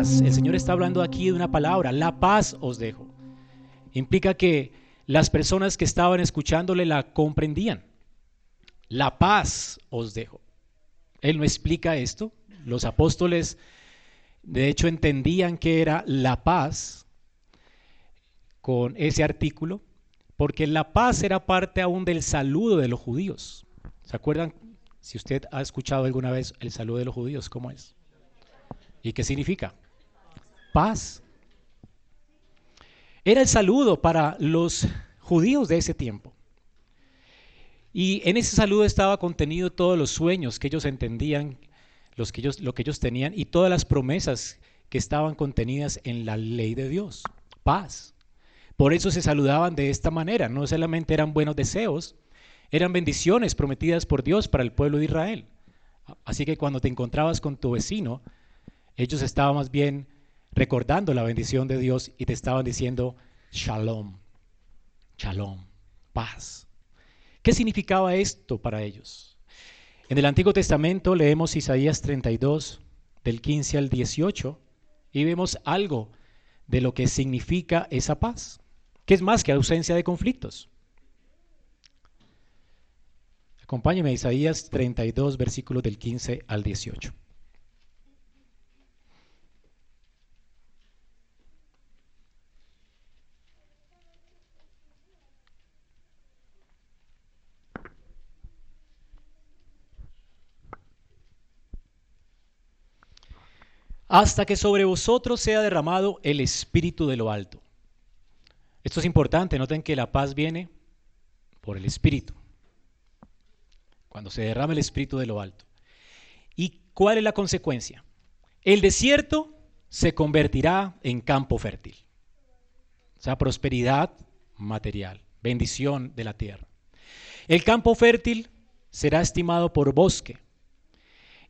el Señor está hablando aquí de una palabra, la paz os dejo. Implica que las personas que estaban escuchándole la comprendían. La paz os dejo. Él no explica esto. Los apóstoles, de hecho, entendían que era la paz con ese artículo, porque la paz era parte aún del saludo de los judíos. ¿Se acuerdan? Si usted ha escuchado alguna vez el saludo de los judíos, ¿cómo es? ¿Y qué significa? Paz. Era el saludo para los judíos de ese tiempo. Y en ese saludo estaba contenido todos los sueños que ellos entendían, los que ellos, lo que ellos tenían y todas las promesas que estaban contenidas en la ley de Dios. Paz. Por eso se saludaban de esta manera. No solamente eran buenos deseos, eran bendiciones prometidas por Dios para el pueblo de Israel. Así que cuando te encontrabas con tu vecino, ellos estaban más bien recordando la bendición de Dios y te estaban diciendo shalom, shalom, paz. ¿Qué significaba esto para ellos? En el Antiguo Testamento leemos Isaías 32, del 15 al 18, y vemos algo de lo que significa esa paz, que es más que ausencia de conflictos. Acompáñeme a Isaías 32, versículos del 15 al 18. Hasta que sobre vosotros sea derramado el Espíritu de lo alto. Esto es importante, noten que la paz viene por el Espíritu, cuando se derrama el Espíritu de lo alto. ¿Y cuál es la consecuencia? El desierto se convertirá en campo fértil. O sea, prosperidad material, bendición de la tierra. El campo fértil será estimado por bosque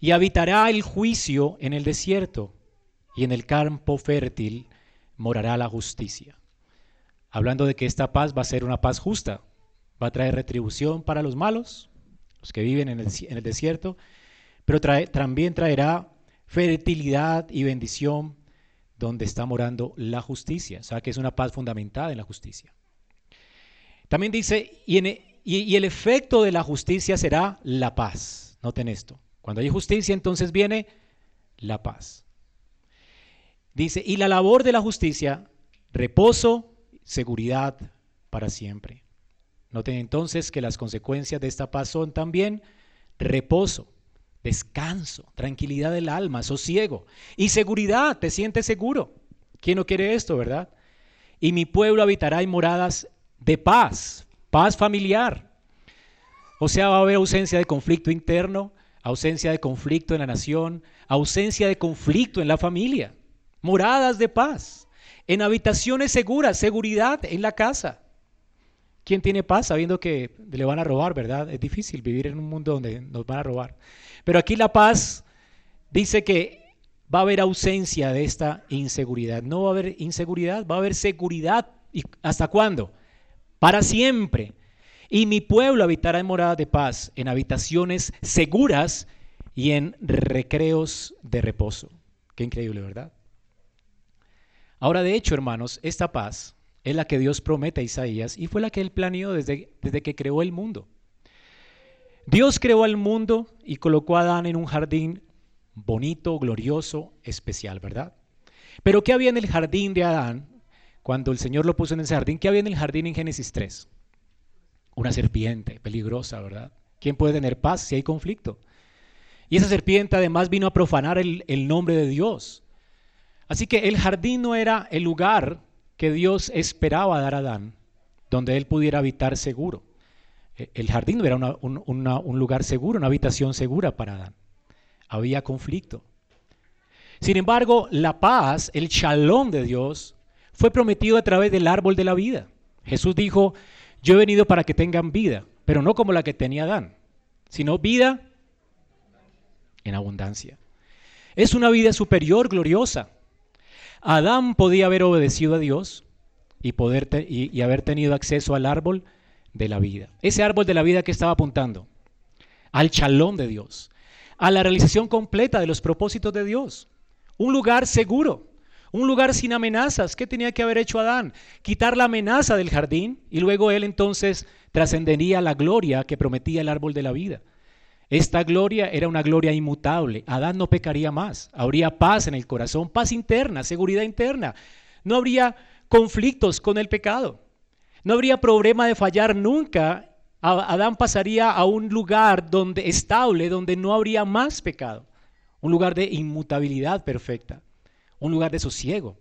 y habitará el juicio en el desierto, y en el campo fértil morará la justicia. Hablando de que esta paz va a ser una paz justa, va a traer retribución para los malos, los que viven en el, desierto, pero también traerá fertilidad y bendición donde está morando la justicia. O sea que es una paz fundamentada en la justicia. También dice, y, y el efecto de la justicia será la paz. Noten esto. Cuando hay justicia, entonces viene la paz. Dice, y la labor de la justicia, reposo, seguridad para siempre. Noten entonces que las consecuencias de esta paz son también reposo, descanso, tranquilidad del alma, sosiego y seguridad, te sientes seguro. ¿Quién no quiere esto, verdad? Y mi pueblo habitará en moradas de paz, paz familiar. O sea, va a haber ausencia de conflicto interno, ausencia de conflicto en la nación, ausencia de conflicto en la familia, moradas de paz, en habitaciones seguras, seguridad en la casa. ¿Quién tiene paz sabiendo que le van a robar, verdad? Es difícil vivir en un mundo donde nos van a robar. Pero aquí la paz dice que va a haber ausencia de esta inseguridad. No va a haber inseguridad, va a haber seguridad. ¿Y hasta cuándo? Para siempre. Y mi pueblo habitará en moradas de paz, en habitaciones seguras y en recreos de reposo. Qué increíble, ¿verdad? Ahora, de hecho, hermanos, esta paz es la que Dios promete a Isaías y fue la que él planeó desde, desde que creó el mundo. Dios creó al mundo y colocó a Adán en un jardín bonito, glorioso, especial, ¿verdad? Pero ¿qué había en el jardín de Adán cuando el Señor lo puso en ese jardín? ¿Qué había en el jardín en Génesis 3? Una serpiente peligrosa, ¿verdad? ¿Quién puede tener paz si hay conflicto? Y esa serpiente además vino a profanar el, nombre de Dios. Así que el jardín no era el lugar que Dios esperaba dar a Adán, donde él pudiera habitar seguro. E, el jardín no era un, un lugar seguro, una habitación segura para Adán. Había conflicto. Sin embargo, la paz, el shalom de Dios, fue prometido a través del árbol de la vida. Jesús dijo, yo he venido para que tengan vida, pero no como la que tenía Adán, sino vida en abundancia. Es una vida superior, gloriosa. Adán podía haber obedecido a Dios y, y, haber tenido acceso al árbol de la vida. Ese árbol de la vida que estaba apuntando al chalón de Dios, a la realización completa de los propósitos de Dios. un lugar seguro, un lugar sin amenazas. ¿Qué tenía que haber hecho Adán? Quitar la amenaza del jardín y luego él entonces trascendería la gloria que prometía el árbol de la vida. Esta gloria era una gloria inmutable. Adán no pecaría más. Habría paz en el corazón, paz interna, seguridad interna. No habría conflictos con el pecado. No habría problema de fallar nunca. Adán pasaría a un lugar donde estable, donde no habría más pecado. Un lugar de inmutabilidad perfecta. Un lugar de sosiego.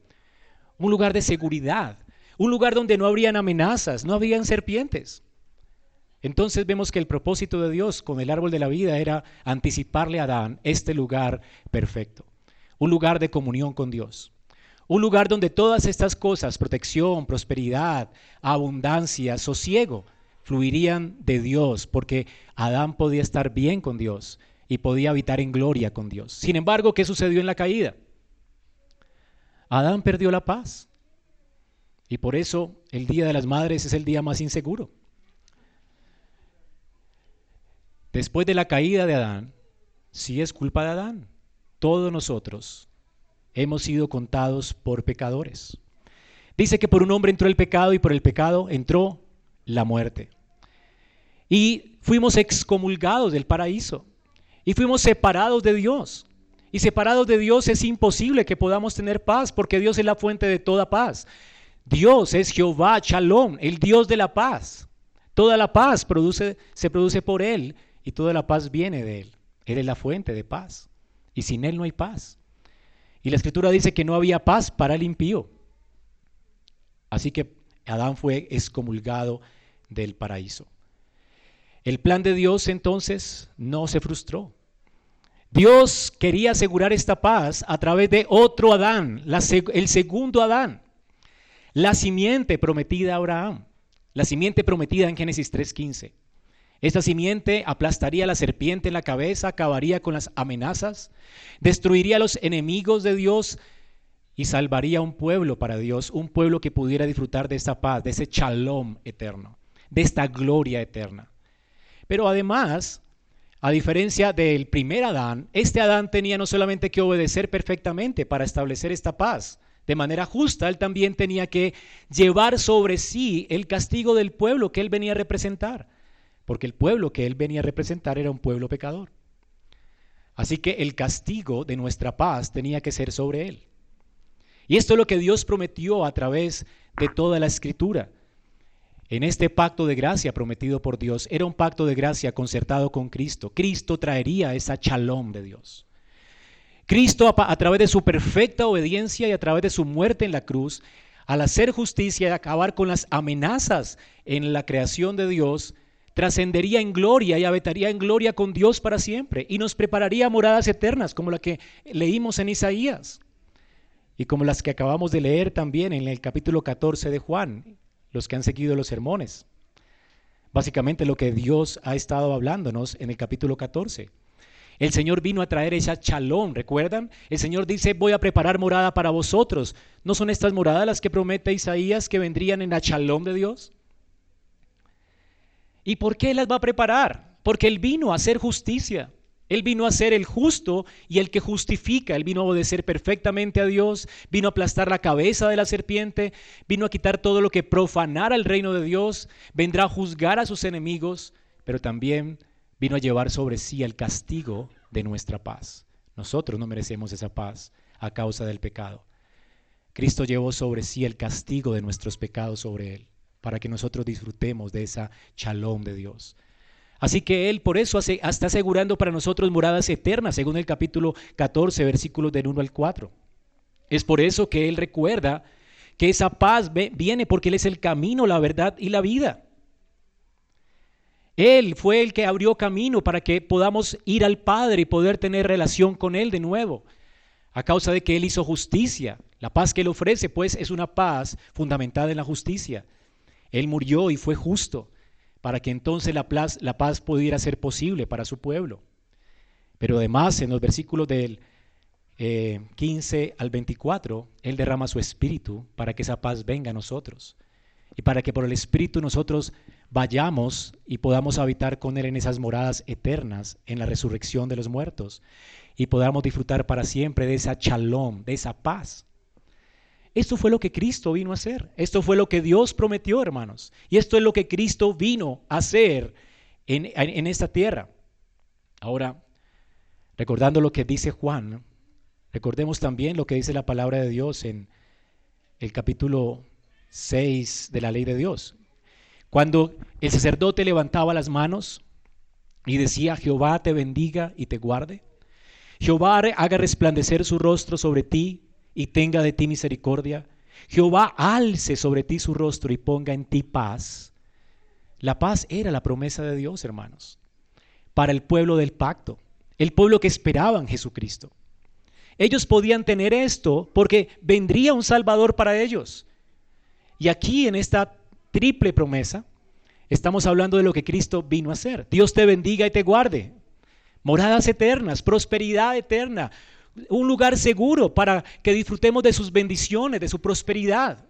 Un lugar de seguridad. Un lugar donde no habrían amenazas, no habrían serpientes. Entonces vemos que el propósito de Dios con el árbol de la vida era anticiparle a Adán este lugar perfecto, un lugar de comunión con Dios, un lugar donde todas estas cosas, protección, prosperidad, abundancia, sosiego, fluirían de Dios, porque Adán podía estar bien con Dios y podía habitar en gloria con Dios. Sin embargo, ¿qué sucedió en la caída? Adán perdió la paz. Y por eso el Día de las Madres es el día más inseguro. Después de la caída de Adán, sí es culpa de Adán. Todos nosotros hemos sido contados por pecadores. Dice que por un hombre entró el pecado y por el pecado entró la muerte. Y fuimos excomulgados del paraíso y fuimos separados de Dios. Y separados de Dios es imposible que podamos tener paz porque Dios es la fuente de toda paz. Dios es Jehová, Shalom, el Dios de la paz. Toda la paz produce, se produce por Él y toda la paz viene de Él. Él es la fuente de paz. Y sin Él no hay paz. Y la escritura dice que no había paz para el impío. Así que Adán fue excomulgado del paraíso. El plan de Dios entonces no se frustró. Dios quería asegurar esta paz a través de otro Adán, el segundo Adán, la simiente prometida a Abraham, la simiente prometida en Génesis 3.15. Esta simiente aplastaría a la serpiente en la cabeza, acabaría con las amenazas, destruiría a los enemigos de Dios y salvaría un pueblo para Dios, un pueblo que pudiera disfrutar de esta paz, de ese shalom eterno, de esta gloria eterna. Pero además, a diferencia del primer Adán, este Adán tenía no solamente que obedecer perfectamente para establecer esta paz, de manera justa, él también tenía que llevar sobre sí el castigo del pueblo que él venía a representar porque el pueblo que él venía a representar era un pueblo pecador. Así que el castigo de nuestra paz tenía que ser sobre él. Y esto es lo que Dios prometió a través de toda la escritura. En este pacto de gracia prometido por Dios, era un pacto de gracia concertado con Cristo. Cristo traería esa chalón de Dios. Cristo a, a, través de su perfecta obediencia y a través de su muerte en la cruz, al hacer justicia y acabar con las amenazas en la creación de Dios, trascendería en gloria y habitaría en gloria con Dios para siempre y nos prepararía moradas eternas como la que leímos en Isaías y como las que acabamos de leer también en el capítulo 14 de Juan, los que han seguido los sermones. Básicamente lo que Dios ha estado hablándonos en el capítulo 14. El Señor vino a traer esa chalón, ¿recuerdan? El Señor dice, voy a preparar morada para vosotros. ¿No son estas moradas las que promete Isaías que vendrían en la chalón de Dios? ¿Y por qué las va a preparar? Porque Él vino a hacer justicia. Él vino a ser el justo y el que justifica. Él vino a obedecer perfectamente a Dios, vino a aplastar la cabeza de la serpiente, vino a quitar todo lo que profanara el reino de Dios, vendrá a juzgar a sus enemigos, pero también vino a llevar sobre sí el castigo de nuestra paz. Nosotros no merecemos esa paz a causa del pecado. Cristo llevó sobre sí el castigo de nuestros pecados sobre él para que nosotros disfrutemos de esa shalom de Dios. Así que Él por eso está asegurando para nosotros moradas eternas, según el capítulo 14, versículos del 1 al 4. Es por eso que Él recuerda que esa paz viene porque Él es el camino, la verdad y la vida. Él fue el que abrió camino para que podamos ir al Padre y poder tener relación con Él de nuevo, a causa de que Él hizo justicia. La paz que Él ofrece, pues, es una paz fundamentada en la justicia. Él murió y fue justo para que entonces la paz, pudiera ser posible para su pueblo. Pero además en los versículos del 15 eh, al 24, Él derrama su espíritu para que esa paz venga a nosotros y para que por el espíritu nosotros vayamos y podamos habitar con Él en esas moradas eternas, en la resurrección de los muertos. y podamos disfrutar para siempre de esa shalom, de esa paz. Esto fue lo que Cristo vino a hacer. Esto fue lo que Dios prometió, hermanos. Y esto es lo que Cristo vino a hacer en, en esta tierra. Ahora, recordando lo que dice Juan, recordemos también lo que dice la palabra de Dios en el capítulo 6 de la ley de Dios. Cuando el sacerdote levantaba las manos y decía, Jehová te bendiga y te guarde. Jehová haga resplandecer su rostro sobre ti y tenga de ti misericordia. Jehová alce sobre ti su rostro y ponga en ti paz. La paz era la promesa de Dios, hermanos, para el pueblo del pacto, el pueblo que esperaba en Jesucristo. Ellos podían tener esto porque vendría un Salvador para ellos. Y aquí en esta triple promesa estamos hablando de lo que Cristo vino a hacer. Dios te bendiga y te guarde. Moradas eternas, prosperidad eterna, un lugar seguro para que disfrutemos de sus bendiciones, de su prosperidad.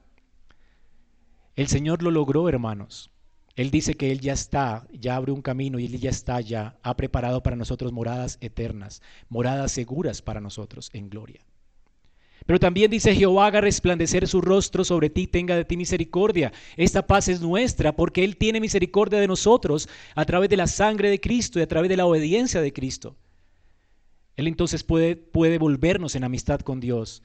El Señor lo logró, hermanos. Él dice que Él ya está, ya abre un camino y Él ya está, ya ha preparado para nosotros moradas eternas, moradas seguras para nosotros en gloria. Pero también dice Jehová haga resplandecer su rostro sobre ti, tenga de ti misericordia. Esta paz es nuestra porque Él tiene misericordia de nosotros a través de la sangre de Cristo y a través de la obediencia de Cristo. Él entonces puede, puede volvernos en amistad con Dios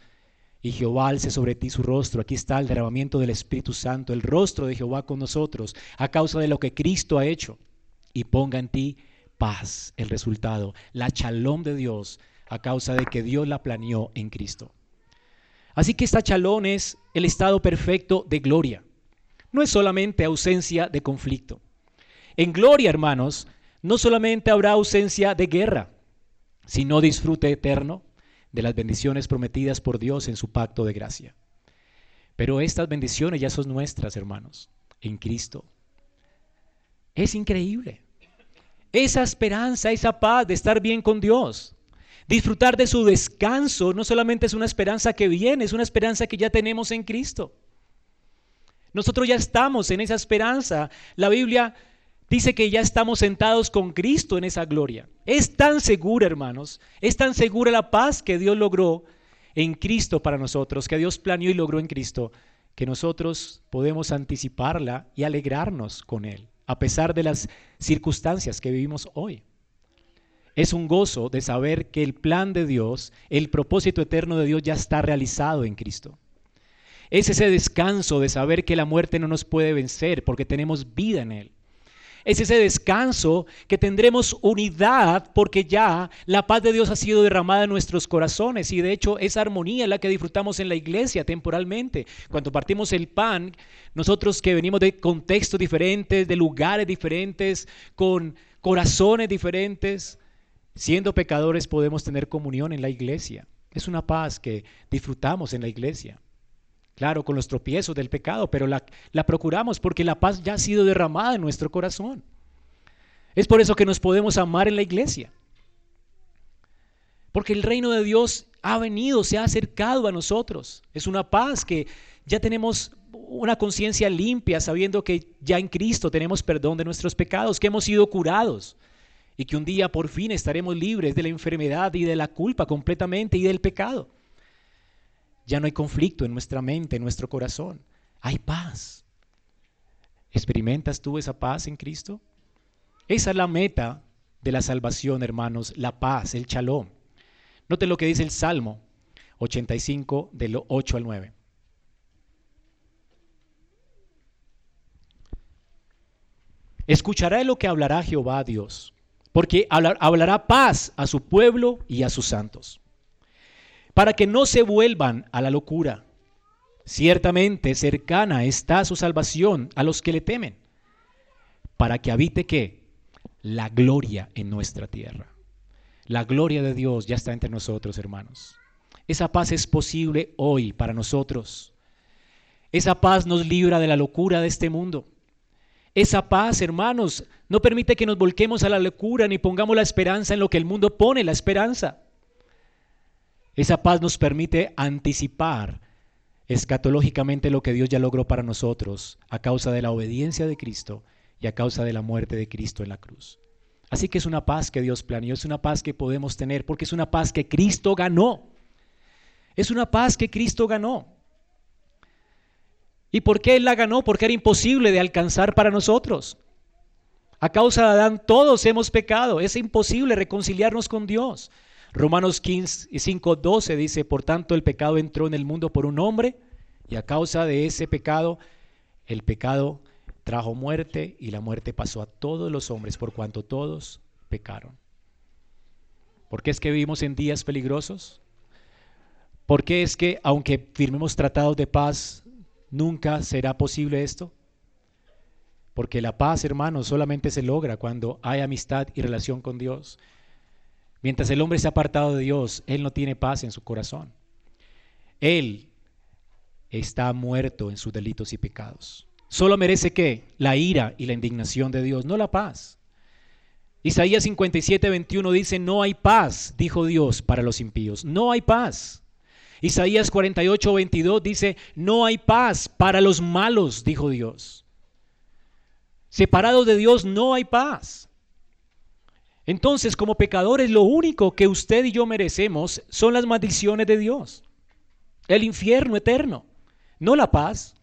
y Jehová alce sobre ti su rostro. Aquí está el derramamiento del Espíritu Santo, el rostro de Jehová con nosotros, a causa de lo que Cristo ha hecho. Y ponga en ti paz, el resultado, la chalón de Dios, a causa de que Dios la planeó en Cristo. Así que esta chalón es el estado perfecto de gloria. No es solamente ausencia de conflicto. En gloria, hermanos, no solamente habrá ausencia de guerra, sino disfrute eterno, de las bendiciones prometidas por Dios en su pacto de gracia. Pero estas bendiciones ya son nuestras, hermanos, en Cristo. Es increíble. Esa esperanza, esa paz de estar bien con Dios, disfrutar de su descanso, no solamente es una esperanza que viene, es una esperanza que ya tenemos en Cristo. Nosotros ya estamos en esa esperanza. La Biblia dice que ya estamos sentados con Cristo en esa gloria. Es tan segura, hermanos, es tan segura la paz que Dios logró en Cristo para nosotros, que Dios planeó y logró en Cristo, que nosotros podemos anticiparla y alegrarnos con Él, a pesar de las circunstancias que vivimos hoy. Es un gozo de saber que el plan de Dios, el propósito eterno de Dios ya está realizado en Cristo. Es ese descanso de saber que la muerte no nos puede vencer porque tenemos vida en Él es ese descanso que tendremos unidad porque ya la paz de Dios ha sido derramada en nuestros corazones y de hecho esa armonía es la que disfrutamos en la iglesia temporalmente. Cuando partimos el pan, nosotros que venimos de contextos diferentes, de lugares diferentes, con corazones diferentes, siendo pecadores podemos tener comunión en la iglesia. Es una paz que disfrutamos en la iglesia. Claro, con los tropiezos del pecado, pero la, procuramos porque la paz ya ha sido derramada en nuestro corazón. Es por eso que nos podemos amar en la iglesia. Porque el reino de Dios ha venido, se ha acercado a nosotros. Es una paz que ya tenemos una conciencia limpia, sabiendo que ya en Cristo tenemos perdón de nuestros pecados, que hemos sido curados y que un día por fin estaremos libres de la enfermedad y de la culpa completamente y del pecado. Ya no hay conflicto en nuestra mente, en nuestro corazón. Hay paz. ¿Experimentas tú esa paz en Cristo? Esa es la meta de la salvación, hermanos, la paz, el chalón. Note lo que dice el Salmo 85 del 8 al 9. Escuchará lo que hablará Jehová Dios, porque hablará paz a su pueblo y a sus santos para que no se vuelvan a la locura. Ciertamente cercana está su salvación a los que le temen, para que habite qué? La gloria en nuestra tierra. La gloria de Dios ya está entre nosotros, hermanos. Esa paz es posible hoy para nosotros. Esa paz nos libra de la locura de este mundo. Esa paz, hermanos, no permite que nos volquemos a la locura ni pongamos la esperanza en lo que el mundo pone la esperanza. Esa paz nos permite anticipar escatológicamente lo que Dios ya logró para nosotros a causa de la obediencia de Cristo y a causa de la muerte de Cristo en la cruz. Así que es una paz que Dios planeó, es una paz que podemos tener, porque es una paz que Cristo ganó. Es una paz que Cristo ganó. ¿Y por qué Él la ganó? Porque era imposible de alcanzar para nosotros. A causa de Adán todos hemos pecado. Es imposible reconciliarnos con Dios. Romanos 15, 5, 12 dice, por tanto el pecado entró en el mundo por un hombre y a causa de ese pecado, el pecado trajo muerte y la muerte pasó a todos los hombres por cuanto todos pecaron. ¿Por qué es que vivimos en días peligrosos? ¿Por qué es que aunque firmemos tratados de paz, nunca será posible esto? Porque la paz, hermanos, solamente se logra cuando hay amistad y relación con Dios. Mientras el hombre se ha apartado de Dios, él no tiene paz en su corazón. Él está muerto en sus delitos y pecados. Solo merece qué? La ira y la indignación de Dios, no la paz. Isaías 57, 21 dice, no hay paz, dijo Dios, para los impíos. No hay paz. Isaías 48, 22 dice, no hay paz para los malos, dijo Dios. Separados de Dios no hay paz. Entonces, como pecadores, lo único que usted y yo merecemos son las maldiciones de Dios. El infierno eterno, no la paz.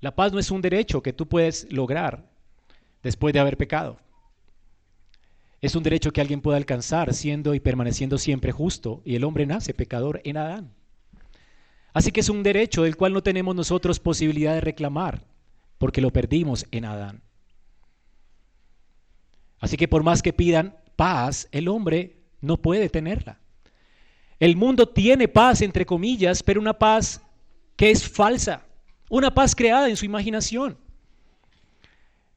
La paz no es un derecho que tú puedes lograr después de haber pecado. Es un derecho que alguien puede alcanzar siendo y permaneciendo siempre justo, y el hombre nace pecador en Adán. Así que es un derecho del cual no tenemos nosotros posibilidad de reclamar, porque lo perdimos en Adán. Así que por más que pidan paz, el hombre no puede tenerla. El mundo tiene paz, entre comillas, pero una paz que es falsa. Una paz creada en su imaginación.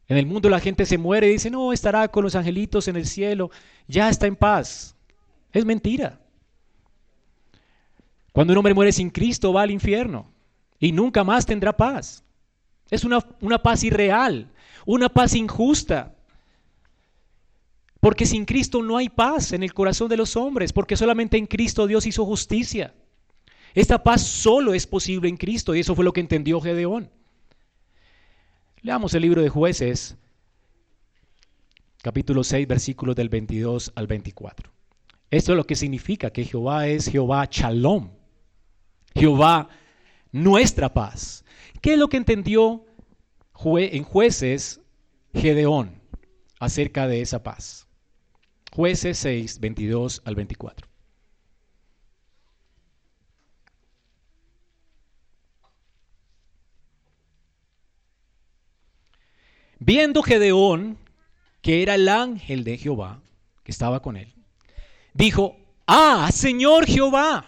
En el mundo la gente se muere y dice, no, estará con los angelitos en el cielo, ya está en paz. Es mentira. Cuando un hombre muere sin Cristo va al infierno y nunca más tendrá paz. Es una, una paz irreal, una paz injusta. Porque sin Cristo no hay paz en el corazón de los hombres, porque solamente en Cristo Dios hizo justicia. Esta paz solo es posible en Cristo y eso fue lo que entendió Gedeón. Leamos el libro de jueces, capítulo 6, versículos del 22 al 24. Esto es lo que significa que Jehová es Jehová Shalom, Jehová nuestra paz. ¿Qué es lo que entendió en jueces Gedeón acerca de esa paz? Jueces 6, 22 al 24. Viendo Gedeón que era el ángel de Jehová, que estaba con él, dijo, ah, Señor Jehová,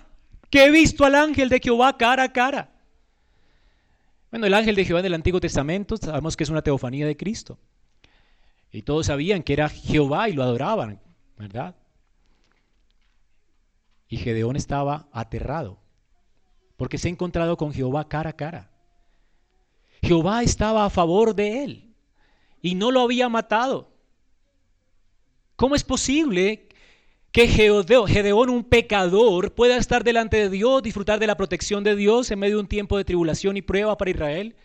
que he visto al ángel de Jehová cara a cara. Bueno, el ángel de Jehová del Antiguo Testamento sabemos que es una teofanía de Cristo. Y todos sabían que era Jehová y lo adoraban, ¿verdad? Y Gedeón estaba aterrado, porque se ha encontrado con Jehová cara a cara. Jehová estaba a favor de él y no lo había matado. ¿Cómo es posible que Gedeón, un pecador, pueda estar delante de Dios, disfrutar de la protección de Dios en medio de un tiempo de tribulación y prueba para Israel?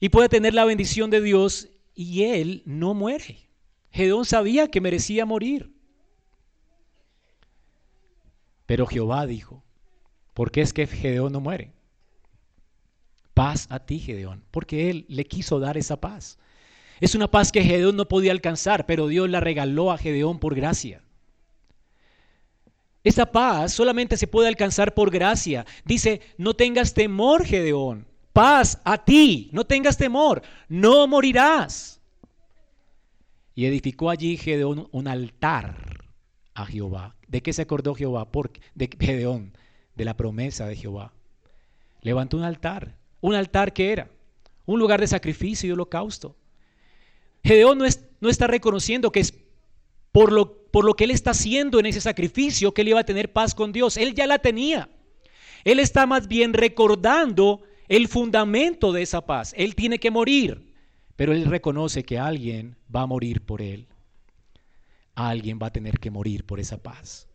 Y pueda tener la bendición de Dios y él no muere. Gedeón sabía que merecía morir. Pero Jehová dijo, ¿por qué es que Gedeón no muere? Paz a ti, Gedeón, porque él le quiso dar esa paz. Es una paz que Gedeón no podía alcanzar, pero Dios la regaló a Gedeón por gracia. Esa paz solamente se puede alcanzar por gracia. Dice, no tengas temor, Gedeón. Paz a ti, no tengas temor, no morirás. Y edificó allí Gedeón un altar a Jehová. ¿De qué se acordó Jehová? Por, de Gedeón, de la promesa de Jehová. Levantó un altar. ¿Un altar que era? Un lugar de sacrificio y holocausto. Gedeón no, no está reconociendo que es por lo, por lo que él está haciendo en ese sacrificio que él iba a tener paz con Dios. Él ya la tenía. Él está más bien recordando el fundamento de esa paz. Él tiene que morir, pero él reconoce que alguien va a morir por él. Alguien va a tener que morir por esa paz.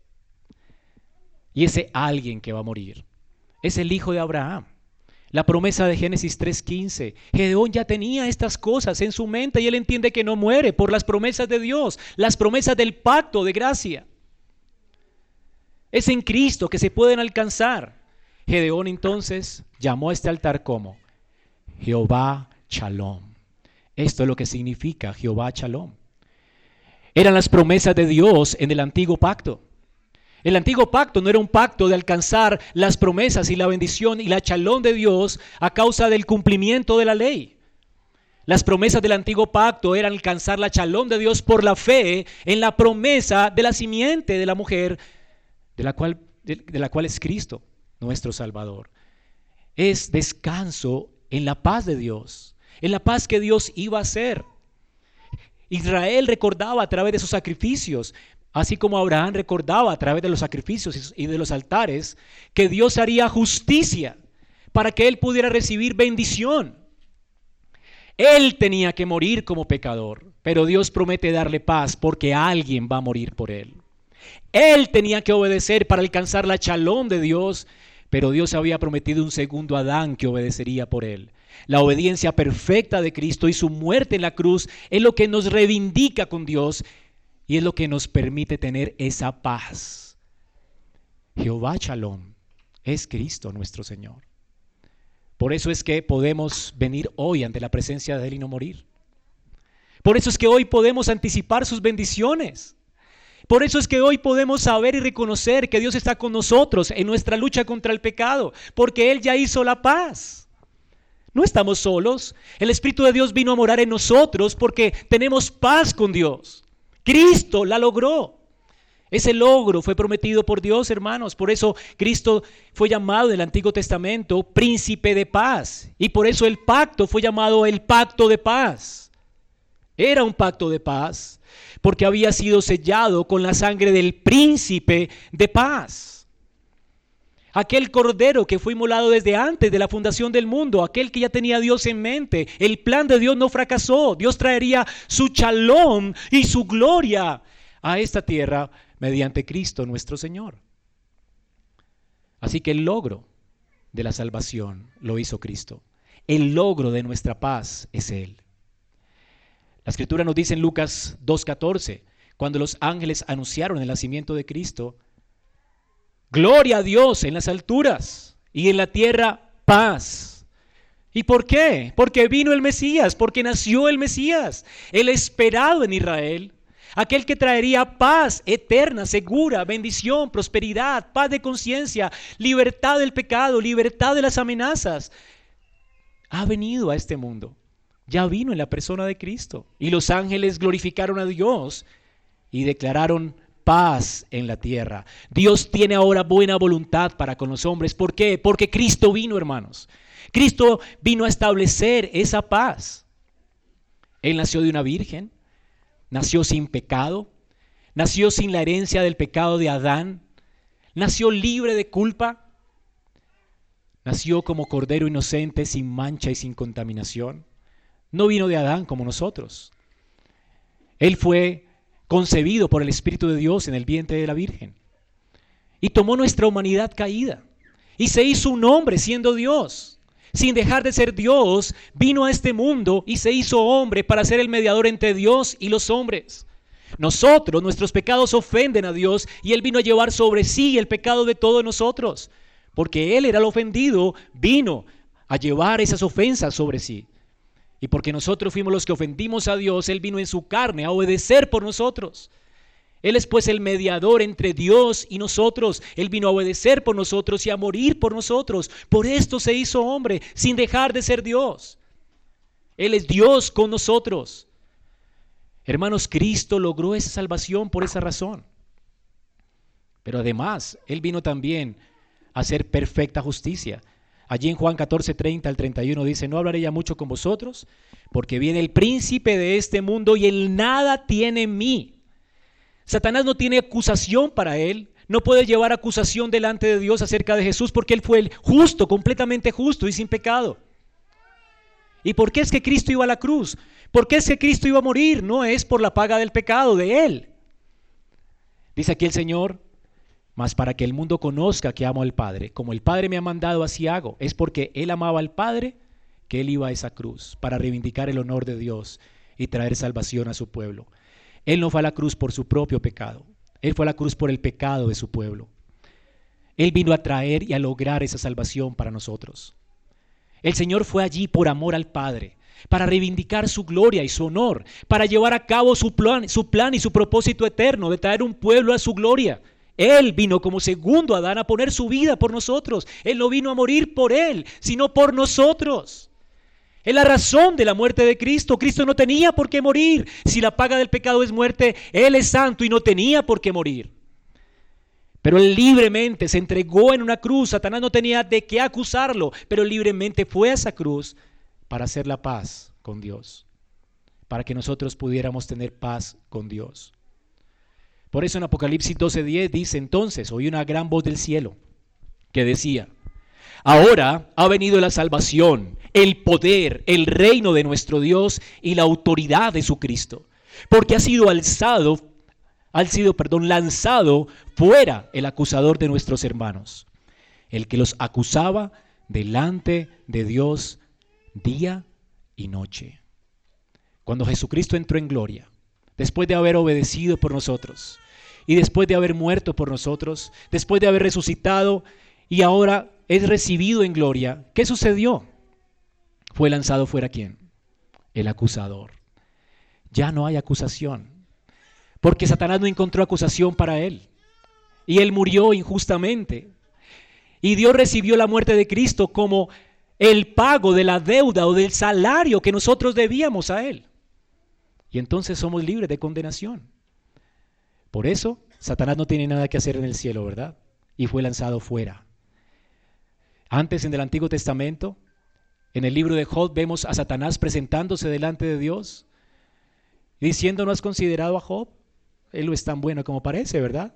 Y ese alguien que va a morir es el hijo de Abraham. La promesa de Génesis 3:15. Gedeón ya tenía estas cosas en su mente y él entiende que no muere por las promesas de Dios, las promesas del pacto de gracia. Es en Cristo que se pueden alcanzar. Gedeón entonces llamó a este altar como Jehová Shalom. Esto es lo que significa Jehová Shalom. Eran las promesas de Dios en el antiguo pacto. El antiguo pacto no era un pacto de alcanzar las promesas y la bendición y la chalón de Dios a causa del cumplimiento de la ley. Las promesas del antiguo pacto eran alcanzar la chalón de Dios por la fe en la promesa de la simiente de la mujer, de la cual, de, la cual es Cristo, nuestro Salvador. Es descanso en la paz de Dios, en la paz que Dios iba a hacer. Israel recordaba a través de sus sacrificios Así como Abraham recordaba a través de los sacrificios y de los altares que Dios haría justicia para que él pudiera recibir bendición. Él tenía que morir como pecador, pero Dios promete darle paz porque alguien va a morir por él. Él tenía que obedecer para alcanzar la chalón de Dios, pero Dios había prometido un segundo Adán que obedecería por él. La obediencia perfecta de Cristo y su muerte en la cruz es lo que nos reivindica con Dios y es lo que nos permite tener esa paz. Jehová Shalom es Cristo nuestro Señor. Por eso es que podemos venir hoy ante la presencia de Él y no morir. Por eso es que hoy podemos anticipar sus bendiciones. Por eso es que hoy podemos saber y reconocer que Dios está con nosotros en nuestra lucha contra el pecado, porque Él ya hizo la paz. No estamos solos. El Espíritu de Dios vino a morar en nosotros porque tenemos paz con Dios. Cristo la logró. Ese logro fue prometido por Dios, hermanos. Por eso Cristo fue llamado en el Antiguo Testamento príncipe de paz. Y por eso el pacto fue llamado el pacto de paz. Era un pacto de paz porque había sido sellado con la sangre del príncipe de paz. Aquel cordero que fue inmolado desde antes de la fundación del mundo, aquel que ya tenía a Dios en mente. El plan de Dios no fracasó. Dios traería su chalón y su gloria a esta tierra mediante Cristo nuestro Señor. Así que el logro de la salvación lo hizo Cristo. El logro de nuestra paz es Él. La escritura nos dice en Lucas 2.14, cuando los ángeles anunciaron el nacimiento de Cristo, Gloria a Dios en las alturas y en la tierra paz. ¿Y por qué? Porque vino el Mesías, porque nació el Mesías, el esperado en Israel, aquel que traería paz eterna, segura, bendición, prosperidad, paz de conciencia, libertad del pecado, libertad de las amenazas. Ha venido a este mundo, ya vino en la persona de Cristo. Y los ángeles glorificaron a Dios y declararon paz en la tierra. Dios tiene ahora buena voluntad para con los hombres. ¿Por qué? Porque Cristo vino, hermanos. Cristo vino a establecer esa paz. Él nació de una virgen, nació sin pecado, nació sin la herencia del pecado de Adán, nació libre de culpa, nació como cordero inocente, sin mancha y sin contaminación. No vino de Adán como nosotros. Él fue concebido por el Espíritu de Dios en el vientre de la Virgen. Y tomó nuestra humanidad caída y se hizo un hombre siendo Dios. Sin dejar de ser Dios, vino a este mundo y se hizo hombre para ser el mediador entre Dios y los hombres. Nosotros, nuestros pecados ofenden a Dios y Él vino a llevar sobre sí el pecado de todos nosotros. Porque Él era el ofendido, vino a llevar esas ofensas sobre sí. Y porque nosotros fuimos los que ofendimos a Dios, Él vino en su carne a obedecer por nosotros. Él es pues el mediador entre Dios y nosotros. Él vino a obedecer por nosotros y a morir por nosotros. Por esto se hizo hombre, sin dejar de ser Dios. Él es Dios con nosotros. Hermanos, Cristo logró esa salvación por esa razón. Pero además, Él vino también a hacer perfecta justicia. Allí en Juan 14, 30 al 31 dice, no hablaré ya mucho con vosotros, porque viene el príncipe de este mundo y él nada tiene en mí. Satanás no tiene acusación para él, no puede llevar acusación delante de Dios acerca de Jesús porque él fue el justo, completamente justo y sin pecado. ¿Y por qué es que Cristo iba a la cruz? ¿Por qué es que Cristo iba a morir? No es por la paga del pecado de él. Dice aquí el Señor, mas para que el mundo conozca que amo al Padre. Como el Padre me ha mandado, así hago. Es porque Él amaba al Padre que Él iba a esa cruz para reivindicar el honor de Dios y traer salvación a su pueblo. Él no fue a la cruz por su propio pecado. Él fue a la cruz por el pecado de su pueblo. Él vino a traer y a lograr esa salvación para nosotros. El Señor fue allí por amor al Padre, para reivindicar su gloria y su honor, para llevar a cabo su plan, su plan y su propósito eterno de traer un pueblo a su gloria. Él vino como segundo Adán a poner su vida por nosotros. Él no vino a morir por Él, sino por nosotros. Es la razón de la muerte de Cristo. Cristo no tenía por qué morir. Si la paga del pecado es muerte, Él es santo y no tenía por qué morir. Pero él libremente se entregó en una cruz. Satanás no tenía de qué acusarlo, pero libremente fue a esa cruz para hacer la paz con Dios, para que nosotros pudiéramos tener paz con Dios. Por eso en Apocalipsis 12:10 dice entonces, oí una gran voz del cielo que decía, ahora ha venido la salvación, el poder, el reino de nuestro Dios y la autoridad de su Cristo, porque ha sido alzado ha sido, perdón, lanzado fuera el acusador de nuestros hermanos, el que los acusaba delante de Dios día y noche. Cuando Jesucristo entró en gloria, después de haber obedecido por nosotros y después de haber muerto por nosotros, después de haber resucitado y ahora es recibido en gloria, ¿qué sucedió? Fue lanzado fuera quién? El acusador. Ya no hay acusación porque Satanás no encontró acusación para él. Y él murió injustamente. Y Dios recibió la muerte de Cristo como el pago de la deuda o del salario que nosotros debíamos a él. Y entonces somos libres de condenación. Por eso, Satanás no tiene nada que hacer en el cielo, ¿verdad? Y fue lanzado fuera. Antes en el Antiguo Testamento, en el libro de Job, vemos a Satanás presentándose delante de Dios, diciendo, ¿no has considerado a Job? Él no es tan bueno como parece, ¿verdad?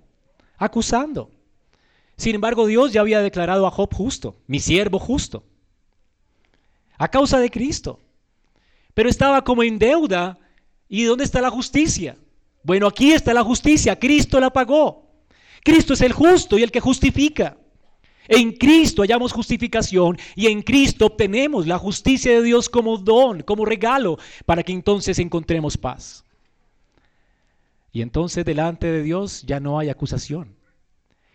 Acusando. Sin embargo, Dios ya había declarado a Job justo, mi siervo justo, a causa de Cristo. Pero estaba como en deuda. ¿Y dónde está la justicia? Bueno, aquí está la justicia. Cristo la pagó. Cristo es el justo y el que justifica. En Cristo hallamos justificación y en Cristo obtenemos la justicia de Dios como don, como regalo, para que entonces encontremos paz. Y entonces delante de Dios ya no hay acusación.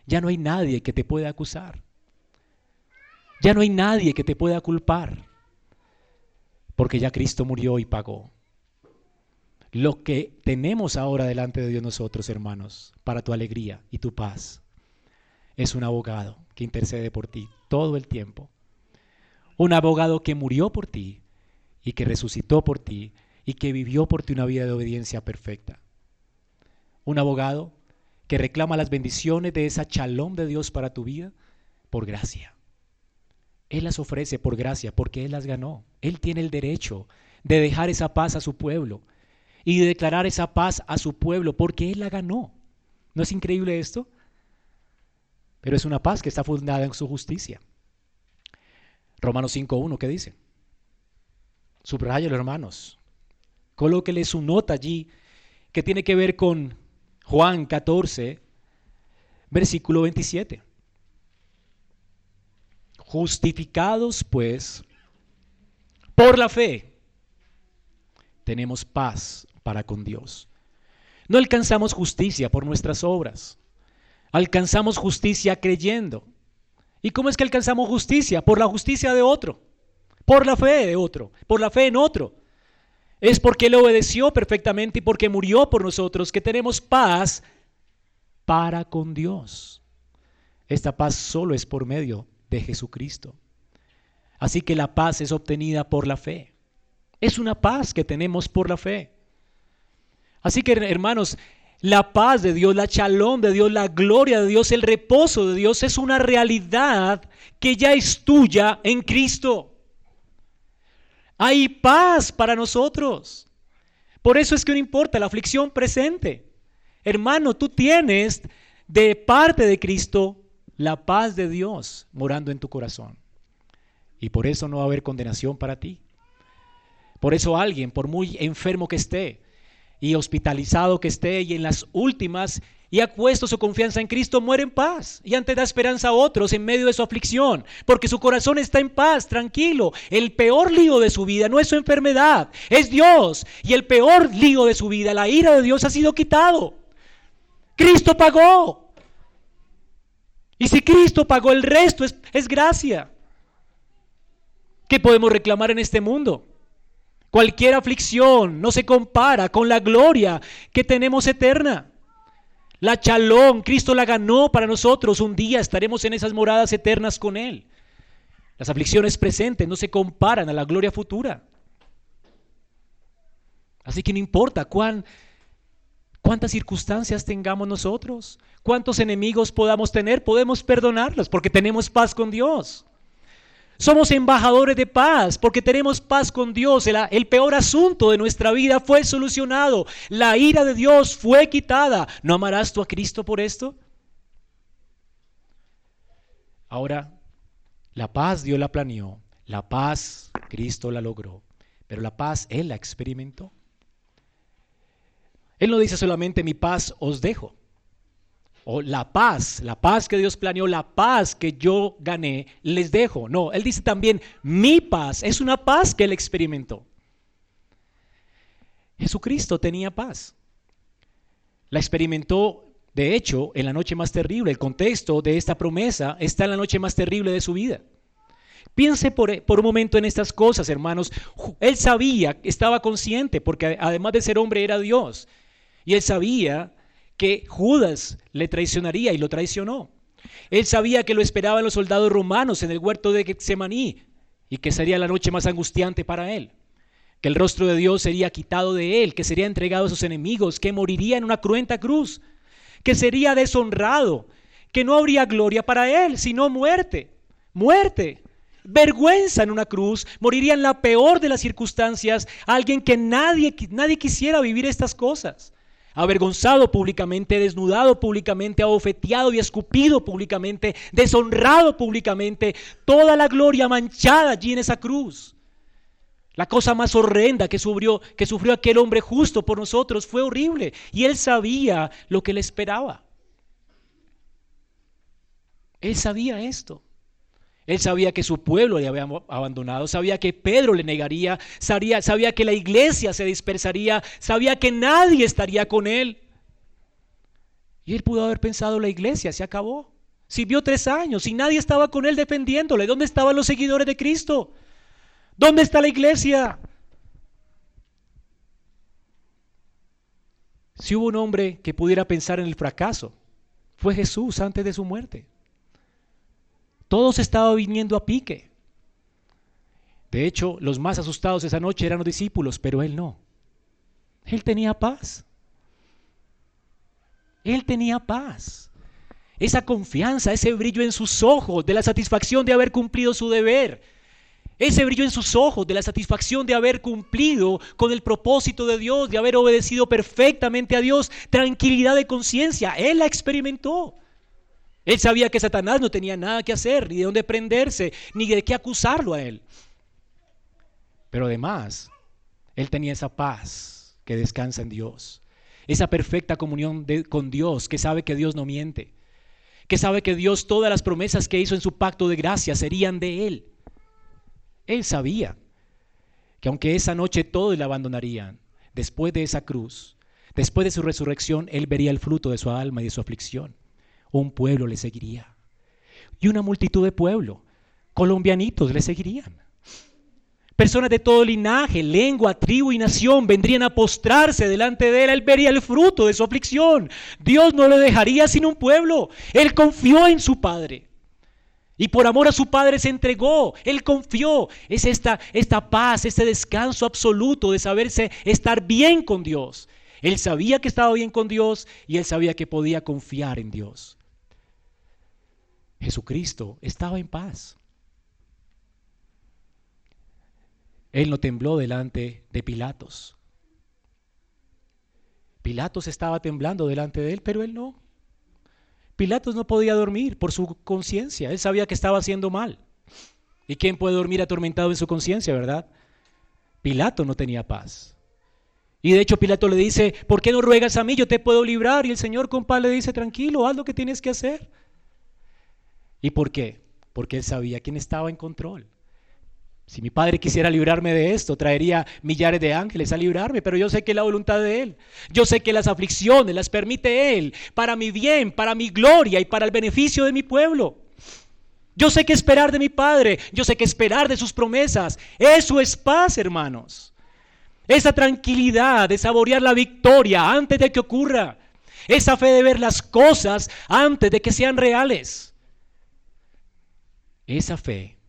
Ya no hay nadie que te pueda acusar. Ya no hay nadie que te pueda culpar. Porque ya Cristo murió y pagó. Lo que tenemos ahora delante de Dios nosotros, hermanos, para tu alegría y tu paz, es un abogado que intercede por ti todo el tiempo. Un abogado que murió por ti y que resucitó por ti y que vivió por ti una vida de obediencia perfecta un abogado que reclama las bendiciones de esa chalón de Dios para tu vida por gracia. Él las ofrece por gracia porque Él las ganó. Él tiene el derecho de dejar esa paz a su pueblo y de declarar esa paz a su pueblo porque Él la ganó. ¿No es increíble esto? Pero es una paz que está fundada en su justicia. Romanos 5.1, ¿qué dice? Subrayalo, hermanos. Colóquele su nota allí que tiene que ver con Juan 14, versículo 27. Justificados pues por la fe, tenemos paz para con Dios. No alcanzamos justicia por nuestras obras, alcanzamos justicia creyendo. ¿Y cómo es que alcanzamos justicia? Por la justicia de otro, por la fe de otro, por la fe en otro. Es porque Él obedeció perfectamente y porque murió por nosotros que tenemos paz para con Dios. Esta paz solo es por medio de Jesucristo. Así que la paz es obtenida por la fe. Es una paz que tenemos por la fe. Así que hermanos, la paz de Dios, la chalón de Dios, la gloria de Dios, el reposo de Dios es una realidad que ya es tuya en Cristo. Hay paz para nosotros. Por eso es que no importa la aflicción presente. Hermano, tú tienes de parte de Cristo la paz de Dios morando en tu corazón. Y por eso no va a haber condenación para ti. Por eso alguien, por muy enfermo que esté y hospitalizado que esté y en las últimas y ha puesto su confianza en Cristo, muere en paz y antes da esperanza a otros en medio de su aflicción, porque su corazón está en paz, tranquilo. El peor lío de su vida no es su enfermedad, es Dios. Y el peor lío de su vida, la ira de Dios ha sido quitado. Cristo pagó. Y si Cristo pagó el resto, es, es gracia. ¿Qué podemos reclamar en este mundo? Cualquier aflicción no se compara con la gloria que tenemos eterna. La chalón, Cristo la ganó para nosotros. Un día estaremos en esas moradas eternas con Él. Las aflicciones presentes no se comparan a la gloria futura. Así que no importa cuán, cuántas circunstancias tengamos nosotros, cuántos enemigos podamos tener, podemos perdonarlos porque tenemos paz con Dios. Somos embajadores de paz porque tenemos paz con Dios. El, peor asunto de nuestra vida fue solucionado. La ira de Dios fue quitada. ¿No amarás tú a Cristo por esto? Ahora, la paz Dios la planeó. La paz Cristo la logró. Pero la paz Él la experimentó. Él no dice solamente mi paz os dejo o la paz, la paz que Dios planeó, la paz que yo gané, les dejo. No, Él dice también, mi paz es una paz que Él experimentó. Jesucristo tenía paz. La experimentó, de hecho, en la noche más terrible. El contexto de esta promesa está en la noche más terrible de su vida. Piense por, por, un momento en estas cosas, hermanos. Él sabía, estaba consciente, porque además de ser hombre era Dios. Y él sabía que Judas le traicionaría y lo traicionó. Él sabía que lo esperaban los soldados romanos en el huerto de Getsemaní y que sería la noche más angustiante para él. Que el rostro de Dios sería quitado de él, que sería entregado a sus enemigos, que moriría en una cruenta cruz, que sería deshonrado, que no habría gloria para él, sino muerte, muerte, vergüenza en una cruz, moriría en la peor de las circunstancias, alguien que nadie, nadie quisiera vivir estas cosas avergonzado públicamente, desnudado públicamente, abofeteado y escupido públicamente, deshonrado públicamente, toda la gloria manchada allí en esa cruz. La cosa más horrenda que sufrió, que sufrió aquel hombre justo por nosotros fue horrible y él sabía lo que le esperaba. Él sabía esto. Él sabía que su pueblo le había abandonado, sabía que Pedro le negaría, sabía, sabía que la iglesia se dispersaría, sabía que nadie estaría con él. Y él pudo haber pensado, la iglesia se acabó. Sirvió tres años y nadie estaba con él defendiéndole. ¿Dónde estaban los seguidores de Cristo? ¿Dónde está la iglesia? Si hubo un hombre que pudiera pensar en el fracaso, fue Jesús antes de su muerte. Todos estaban viniendo a pique. De hecho, los más asustados esa noche eran los discípulos, pero él no. Él tenía paz. Él tenía paz. Esa confianza, ese brillo en sus ojos de la satisfacción de haber cumplido su deber. Ese brillo en sus ojos de la satisfacción de haber cumplido con el propósito de Dios, de haber obedecido perfectamente a Dios. Tranquilidad de conciencia. Él la experimentó. Él sabía que Satanás no tenía nada que hacer, ni de dónde prenderse, ni de qué acusarlo a él. Pero además, él tenía esa paz que descansa en Dios, esa perfecta comunión con Dios, que sabe que Dios no miente, que sabe que Dios todas las promesas que hizo en su pacto de gracia serían de él. Él sabía que aunque esa noche todos le abandonarían, después de esa cruz, después de su resurrección, él vería el fruto de su alma y de su aflicción un pueblo le seguiría. Y una multitud de pueblo, colombianitos le seguirían. Personas de todo linaje, lengua, tribu y nación vendrían a postrarse delante de él. Él vería el fruto de su aflicción. Dios no lo dejaría sin un pueblo. Él confió en su Padre. Y por amor a su Padre se entregó. Él confió. Es esta, esta paz, este descanso absoluto de saberse estar bien con Dios. Él sabía que estaba bien con Dios y él sabía que podía confiar en Dios. Jesucristo estaba en paz. Él no tembló delante de Pilatos. Pilatos estaba temblando delante de él, pero él no. Pilatos no podía dormir por su conciencia. Él sabía que estaba haciendo mal. ¿Y quién puede dormir atormentado en su conciencia, verdad? Pilato no tenía paz. Y de hecho Pilato le dice, ¿por qué no ruegas a mí? Yo te puedo librar. Y el Señor compa le dice, tranquilo, haz lo que tienes que hacer. ¿Y por qué? Porque él sabía quién estaba en control. Si mi padre quisiera librarme de esto, traería millares de ángeles a librarme, pero yo sé que es la voluntad de Él. Yo sé que las aflicciones las permite Él para mi bien, para mi gloria y para el beneficio de mi pueblo. Yo sé que esperar de mi Padre, yo sé que esperar de sus promesas, eso es paz, hermanos. Esa tranquilidad de saborear la victoria antes de que ocurra. Esa fe de ver las cosas antes de que sean reales. Esa fe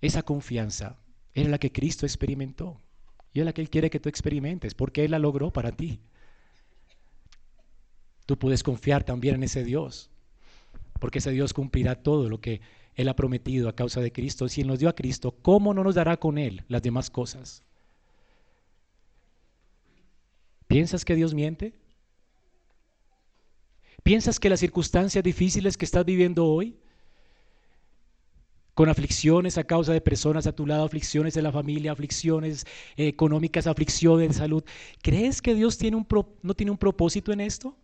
esa confianza era la que Cristo experimentó y es la que Él quiere que tú experimentes porque Él la logró para ti. Tú puedes confiar también en ese Dios porque ese Dios cumplirá todo lo que Él ha prometido a causa de Cristo. Si Él nos dio a Cristo, ¿cómo no nos dará con Él las demás cosas? ¿Piensas que Dios miente? ¿Piensas que las circunstancias difíciles que estás viviendo hoy con aflicciones a causa de personas a tu lado, aflicciones de la familia, aflicciones eh, económicas, aflicciones de salud. ¿Crees que Dios tiene un no tiene un propósito en esto?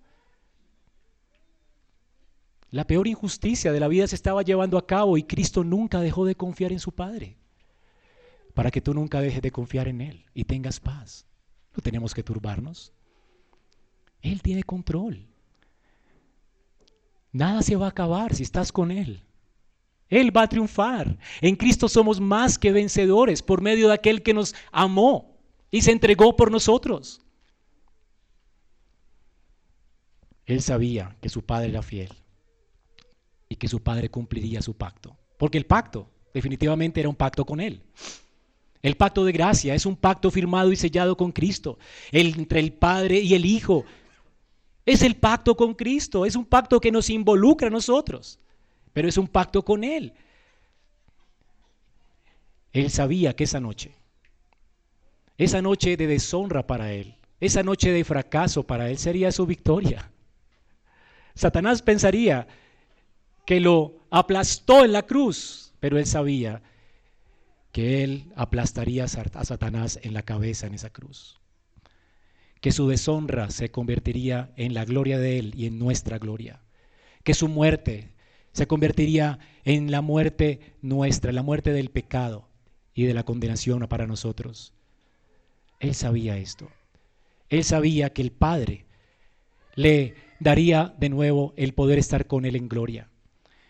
La peor injusticia de la vida se estaba llevando a cabo y Cristo nunca dejó de confiar en su Padre. Para que tú nunca dejes de confiar en Él y tengas paz. No tenemos que turbarnos. Él tiene control. Nada se va a acabar si estás con Él. Él va a triunfar. En Cristo somos más que vencedores por medio de aquel que nos amó y se entregó por nosotros. Él sabía que su padre era fiel y que su padre cumpliría su pacto. Porque el pacto definitivamente era un pacto con Él. El pacto de gracia es un pacto firmado y sellado con Cristo, entre el Padre y el Hijo. Es el pacto con Cristo, es un pacto que nos involucra a nosotros pero es un pacto con Él. Él sabía que esa noche, esa noche de deshonra para Él, esa noche de fracaso para Él sería su victoria. Satanás pensaría que lo aplastó en la cruz, pero Él sabía que Él aplastaría a Satanás en la cabeza en esa cruz. Que su deshonra se convertiría en la gloria de Él y en nuestra gloria. Que su muerte se convertiría en la muerte nuestra, la muerte del pecado y de la condenación para nosotros. Él sabía esto. Él sabía que el Padre le daría de nuevo el poder estar con él en gloria.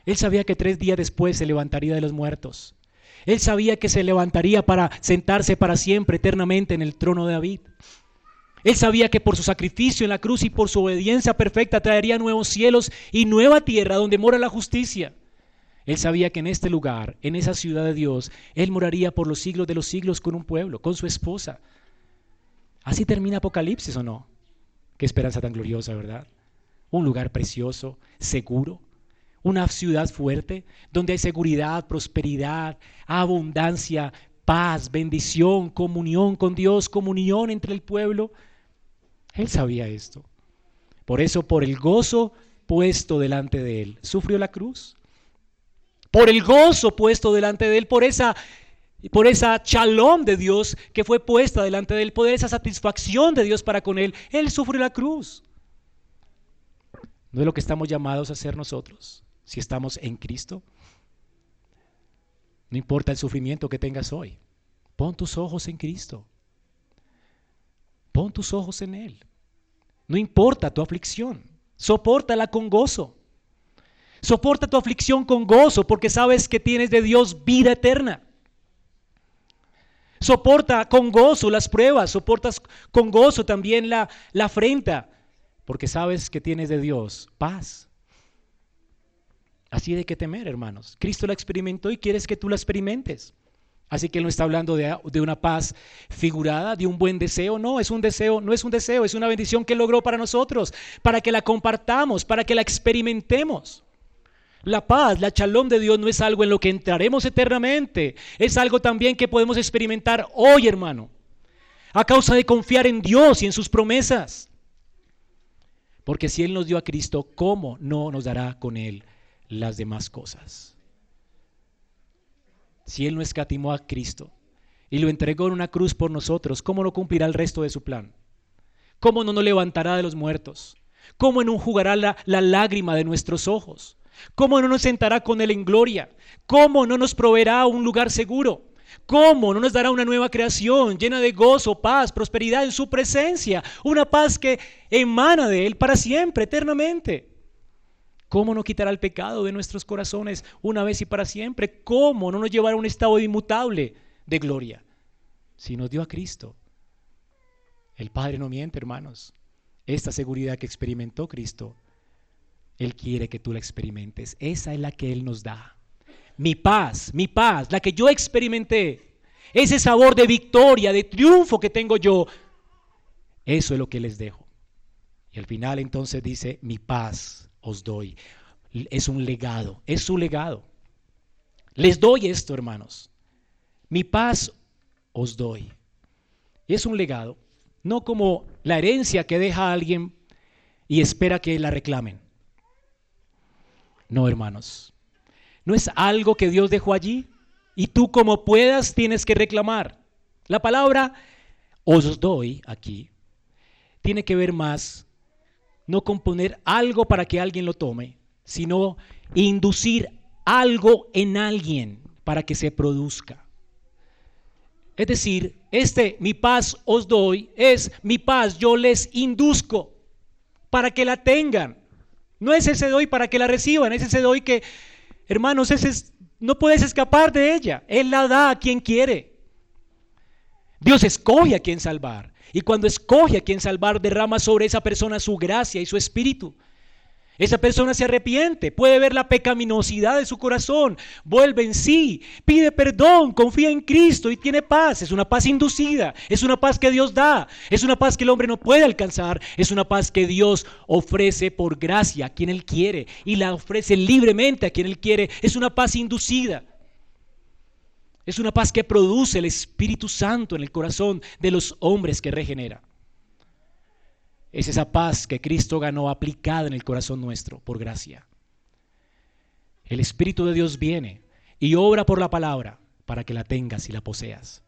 Él sabía que tres días después se levantaría de los muertos. Él sabía que se levantaría para sentarse para siempre, eternamente en el trono de David. Él sabía que por su sacrificio en la cruz y por su obediencia perfecta traería nuevos cielos y nueva tierra donde mora la justicia. Él sabía que en este lugar, en esa ciudad de Dios, Él moraría por los siglos de los siglos con un pueblo, con su esposa. Así termina Apocalipsis o no. Qué esperanza tan gloriosa, ¿verdad? Un lugar precioso, seguro, una ciudad fuerte, donde hay seguridad, prosperidad, abundancia, paz, bendición, comunión con Dios, comunión entre el pueblo. Él sabía esto. Por eso, por el gozo puesto delante de él, sufrió la cruz. Por el gozo puesto delante de él, por esa por esa chalón de Dios que fue puesta delante de él, por esa satisfacción de Dios para con él, él sufrió la cruz. No es lo que estamos llamados a hacer nosotros, si estamos en Cristo. No importa el sufrimiento que tengas hoy, pon tus ojos en Cristo. Pon tus ojos en Él. No importa tu aflicción, soportala con gozo. Soporta tu aflicción con gozo porque sabes que tienes de Dios vida eterna. Soporta con gozo las pruebas, soportas con gozo también la, la afrenta, porque sabes que tienes de Dios paz. Así de que temer, hermanos. Cristo la experimentó y quieres que tú la experimentes. Así que él no está hablando de, una paz figurada, de un buen deseo, no, es un deseo, no es un deseo, es una bendición que logró para nosotros, para que la compartamos, para que la experimentemos. La paz, la chalón de Dios no es algo en lo que entraremos eternamente, es algo también que podemos experimentar hoy, hermano, a causa de confiar en Dios y en sus promesas. Porque si Él nos dio a Cristo, ¿cómo no nos dará con Él las demás cosas? Si Él no escatimó a Cristo y lo entregó en una cruz por nosotros, ¿cómo no cumplirá el resto de su plan? ¿Cómo no nos levantará de los muertos? ¿Cómo no jugará la, la lágrima de nuestros ojos? ¿Cómo no nos sentará con Él en gloria? ¿Cómo no nos proveerá un lugar seguro? ¿Cómo no nos dará una nueva creación llena de gozo, paz, prosperidad en su presencia? Una paz que emana de Él para siempre, eternamente. ¿Cómo no quitará el pecado de nuestros corazones una vez y para siempre? ¿Cómo no nos llevará a un estado inmutable de gloria? Si nos dio a Cristo. El Padre no miente, hermanos. Esta seguridad que experimentó Cristo, Él quiere que tú la experimentes. Esa es la que Él nos da mi paz, mi paz, la que yo experimenté, ese sabor de victoria, de triunfo que tengo yo, eso es lo que les dejo. Y al final entonces dice, mi paz os doy. Es un legado, es su legado. Les doy esto, hermanos. Mi paz os doy. Es un legado, no como la herencia que deja alguien y espera que la reclamen. No, hermanos. No es algo que Dios dejó allí y tú como puedas tienes que reclamar. La palabra os doy aquí tiene que ver más no con poner algo para que alguien lo tome, sino inducir algo en alguien para que se produzca. Es decir, este mi paz os doy es mi paz, yo les induzco para que la tengan. No es ese doy para que la reciban, es ese doy que Hermanos, ese no puedes escapar de ella. Él la da a quien quiere. Dios escoge a quien salvar. Y cuando escoge a quien salvar, derrama sobre esa persona su gracia y su espíritu. Esa persona se arrepiente, puede ver la pecaminosidad de su corazón, vuelve en sí, pide perdón, confía en Cristo y tiene paz. Es una paz inducida, es una paz que Dios da, es una paz que el hombre no puede alcanzar, es una paz que Dios ofrece por gracia a quien Él quiere y la ofrece libremente a quien Él quiere. Es una paz inducida. Es una paz que produce el Espíritu Santo en el corazón de los hombres que regenera. Es esa paz que Cristo ganó aplicada en el corazón nuestro por gracia. El Espíritu de Dios viene y obra por la palabra para que la tengas y la poseas.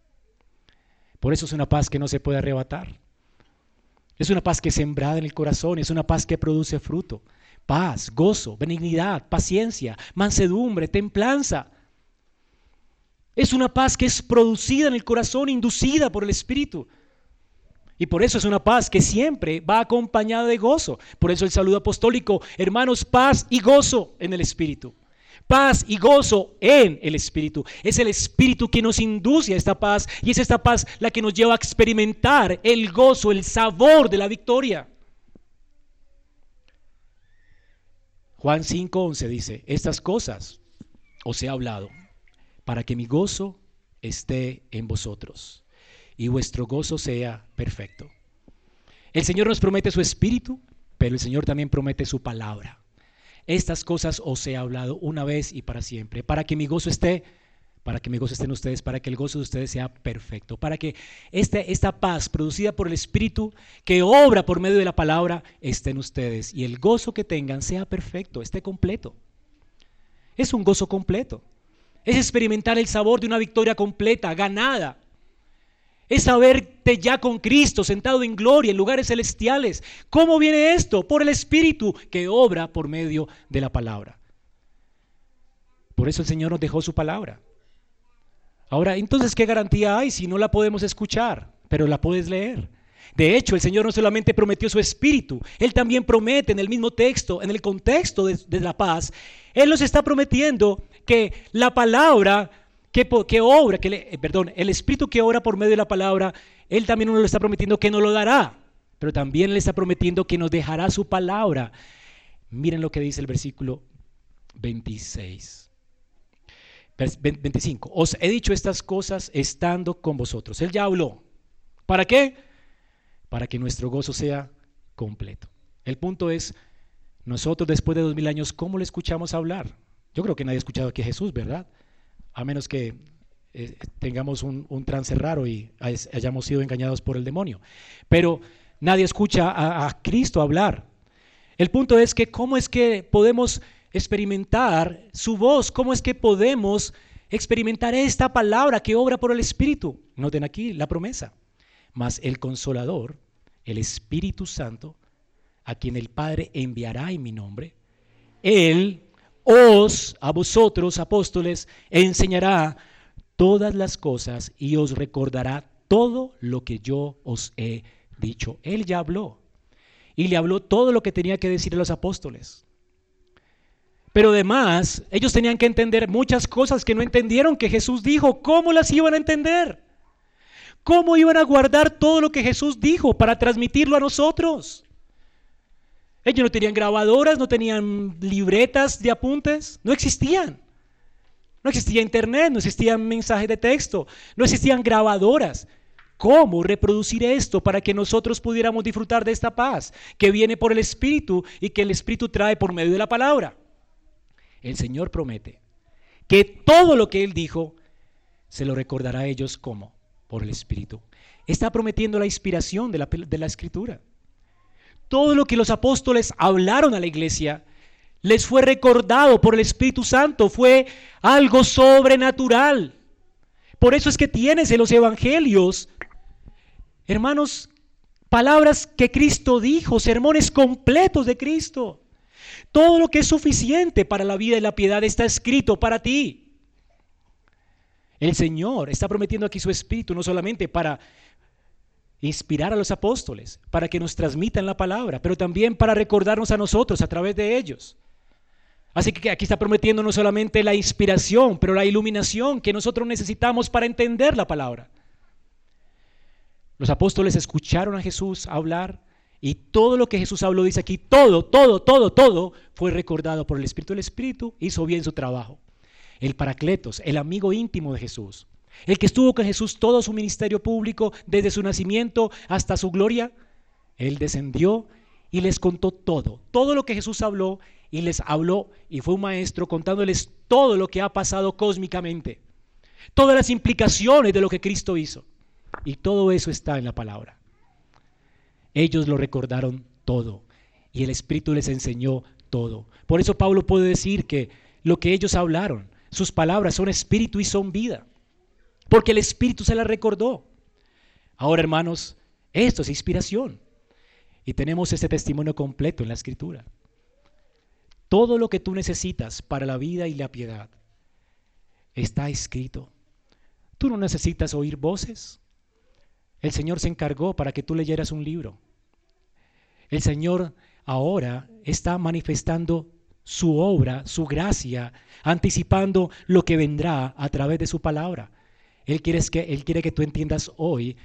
Por eso es una paz que no se puede arrebatar. Es una paz que es sembrada en el corazón, es una paz que produce fruto. Paz, gozo, benignidad, paciencia, mansedumbre, templanza. Es una paz que es producida en el corazón, inducida por el Espíritu. Y por eso es una paz que siempre va acompañada de gozo. Por eso el saludo apostólico, hermanos, paz y gozo en el Espíritu. Paz y gozo en el Espíritu. Es el Espíritu que nos induce a esta paz y es esta paz la que nos lleva a experimentar el gozo, el sabor de la victoria. Juan 5:11 dice, estas cosas os he hablado para que mi gozo esté en vosotros y vuestro gozo sea perfecto. El Señor nos promete su espíritu, pero el Señor también promete su palabra. Estas cosas os he hablado una vez y para siempre, para que mi gozo esté, para que mi gozo esté en ustedes, para que el gozo de ustedes sea perfecto, para que este, esta paz producida por el Espíritu que obra por medio de la palabra esté en ustedes y el gozo que tengan sea perfecto, esté completo. Es un gozo completo. Es experimentar el sabor de una victoria completa, ganada, es saberte ya con Cristo, sentado en gloria, en lugares celestiales. ¿Cómo viene esto? Por el Espíritu que obra por medio de la palabra. Por eso el Señor nos dejó su palabra. Ahora, entonces, ¿qué garantía hay si no la podemos escuchar, pero la puedes leer? De hecho, el Señor no solamente prometió su espíritu, Él también promete en el mismo texto, en el contexto de, de la paz, Él nos está prometiendo que la palabra que, obra, que eh, perdón, el Espíritu que obra por medio de la palabra, Él también nos lo está prometiendo que nos lo dará, pero también le está prometiendo que nos dejará su palabra. Miren lo que dice el versículo 26. 25. Os he dicho estas cosas estando con vosotros. Él ya habló. ¿Para qué? Para que nuestro gozo sea completo. El punto es, nosotros después de dos mil años, ¿cómo le escuchamos hablar? Yo creo que nadie ha escuchado aquí a Jesús, ¿verdad? a menos que eh, tengamos un, trance raro y hayamos sido engañados por el demonio. Pero nadie escucha a, a Cristo hablar. El punto es que cómo es que podemos experimentar su voz, cómo es que podemos experimentar esta palabra que obra por el Espíritu. Noten aquí la promesa. Mas el consolador, el Espíritu Santo, a quien el Padre enviará en mi nombre, Él os, a vosotros, apóstoles, enseñará todas las cosas y os recordará todo lo que yo os he dicho. Él ya habló y le habló todo lo que tenía que decir a los apóstoles. Pero además, ellos tenían que entender muchas cosas que no entendieron que Jesús dijo. ¿Cómo las iban a entender? ¿Cómo iban a guardar todo lo que Jesús dijo para transmitirlo a nosotros? Ellos no tenían grabadoras, no tenían libretas de apuntes, no existían. No existía internet, no existían mensajes de texto, no existían grabadoras. ¿Cómo reproducir esto para que nosotros pudiéramos disfrutar de esta paz que viene por el Espíritu y que el Espíritu trae por medio de la palabra? El Señor promete que todo lo que Él dijo se lo recordará a ellos como por el Espíritu. Está prometiendo la inspiración de la, de la Escritura. Todo lo que los apóstoles hablaron a la iglesia les fue recordado por el Espíritu Santo, fue algo sobrenatural. Por eso es que tienes en los evangelios, hermanos, palabras que Cristo dijo, sermones completos de Cristo. Todo lo que es suficiente para la vida y la piedad está escrito para ti. El Señor está prometiendo aquí su Espíritu no solamente para inspirar a los apóstoles, para que nos transmitan la palabra, pero también para recordarnos a nosotros a través de ellos. Así que aquí está prometiendo no solamente la inspiración, pero la iluminación que nosotros necesitamos para entender la palabra. Los apóstoles escucharon a Jesús hablar y todo lo que Jesús habló, dice aquí, todo, todo, todo, todo fue recordado por el Espíritu. El Espíritu hizo bien su trabajo. El Paracletos, el amigo íntimo de Jesús, el que estuvo con Jesús todo su ministerio público, desde su nacimiento hasta su gloria, él descendió y les contó todo, todo lo que Jesús habló y les habló y fue un maestro contándoles todo lo que ha pasado cósmicamente, todas las implicaciones de lo que Cristo hizo. Y todo eso está en la palabra. Ellos lo recordaron todo y el Espíritu les enseñó todo. Por eso Pablo puede decir que lo que ellos hablaron, sus palabras son espíritu y son vida, porque el Espíritu se las recordó. Ahora, hermanos, esto es inspiración y tenemos este testimonio completo en la Escritura. Todo lo que tú necesitas para la vida y la piedad está escrito. Tú no necesitas oír voces. El Señor se encargó para que tú leyeras un libro. El Señor ahora está manifestando su obra, su gracia, anticipando lo que vendrá a través de su palabra. Él quiere que, él quiere que tú entiendas hoy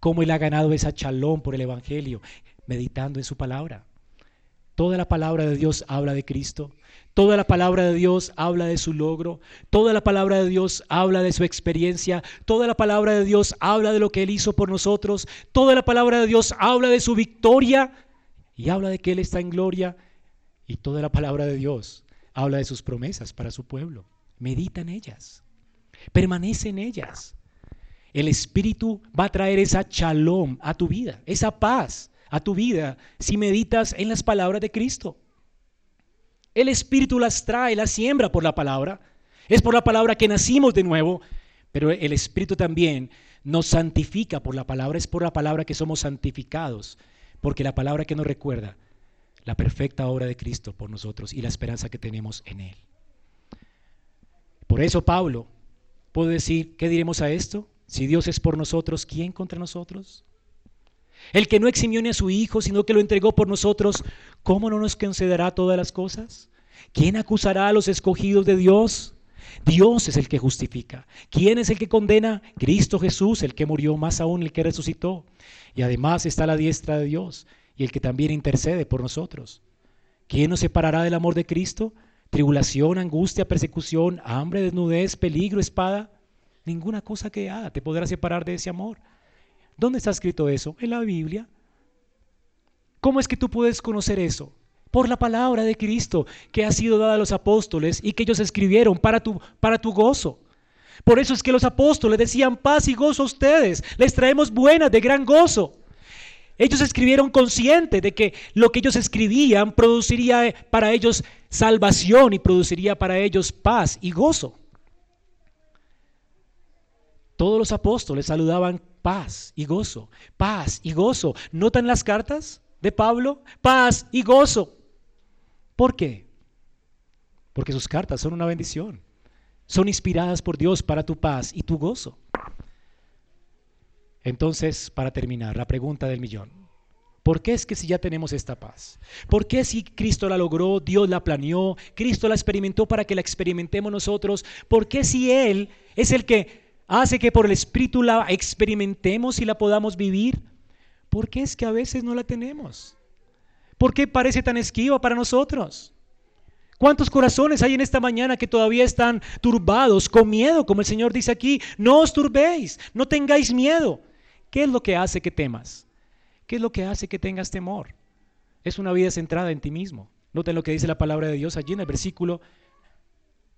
cómo Él ha ganado esa chalón por el Evangelio, meditando en su palabra. Toda la palabra de Dios habla de Cristo. Toda la palabra de Dios habla de su logro. Toda la palabra de Dios habla de su experiencia. Toda la palabra de Dios habla de lo que Él hizo por nosotros. Toda la palabra de Dios habla de su victoria y habla de que Él está en gloria. Y toda la palabra de Dios habla de sus promesas para su pueblo. Medita en ellas. Permanece en ellas. El Espíritu va a traer esa shalom a tu vida, esa paz a tu vida si meditas en las palabras de Cristo. El Espíritu las trae, las siembra por la palabra. Es por la palabra que nacimos de nuevo, pero el Espíritu también nos santifica por la palabra. Es por la palabra que somos santificados, porque la palabra que nos recuerda la perfecta obra de Cristo por nosotros y la esperanza que tenemos en Él. Por eso Pablo puede decir, ¿qué diremos a esto? Si Dios es por nosotros, ¿quién contra nosotros? El que no eximió ni a su Hijo, sino que lo entregó por nosotros, ¿cómo no nos concederá todas las cosas? ¿Quién acusará a los escogidos de Dios? Dios es el que justifica. ¿Quién es el que condena? Cristo Jesús, el que murió, más aún el que resucitó. Y además está la diestra de Dios y el que también intercede por nosotros. ¿Quién nos separará del amor de Cristo? Tribulación, angustia, persecución, hambre, desnudez, peligro, espada. Ninguna cosa que haga te podrá separar de ese amor. ¿Dónde está escrito eso? En la Biblia. ¿Cómo es que tú puedes conocer eso? Por la palabra de Cristo que ha sido dada a los apóstoles y que ellos escribieron para tu, para tu gozo. Por eso es que los apóstoles decían paz y gozo a ustedes. Les traemos buenas de gran gozo. Ellos escribieron conscientes de que lo que ellos escribían produciría para ellos salvación y produciría para ellos paz y gozo. Todos los apóstoles saludaban paz y gozo, paz y gozo. ¿Notan las cartas de Pablo? Paz y gozo. ¿Por qué? Porque sus cartas son una bendición. Son inspiradas por Dios para tu paz y tu gozo. Entonces, para terminar, la pregunta del millón. ¿Por qué es que si ya tenemos esta paz? ¿Por qué si Cristo la logró, Dios la planeó, Cristo la experimentó para que la experimentemos nosotros? ¿Por qué si Él es el que hace que por el Espíritu la experimentemos y la podamos vivir. ¿Por qué es que a veces no la tenemos? ¿Por qué parece tan esquiva para nosotros? ¿Cuántos corazones hay en esta mañana que todavía están turbados, con miedo, como el Señor dice aquí? No os turbéis, no tengáis miedo. ¿Qué es lo que hace que temas? ¿Qué es lo que hace que tengas temor? Es una vida centrada en ti mismo. Noten lo que dice la palabra de Dios allí en el versículo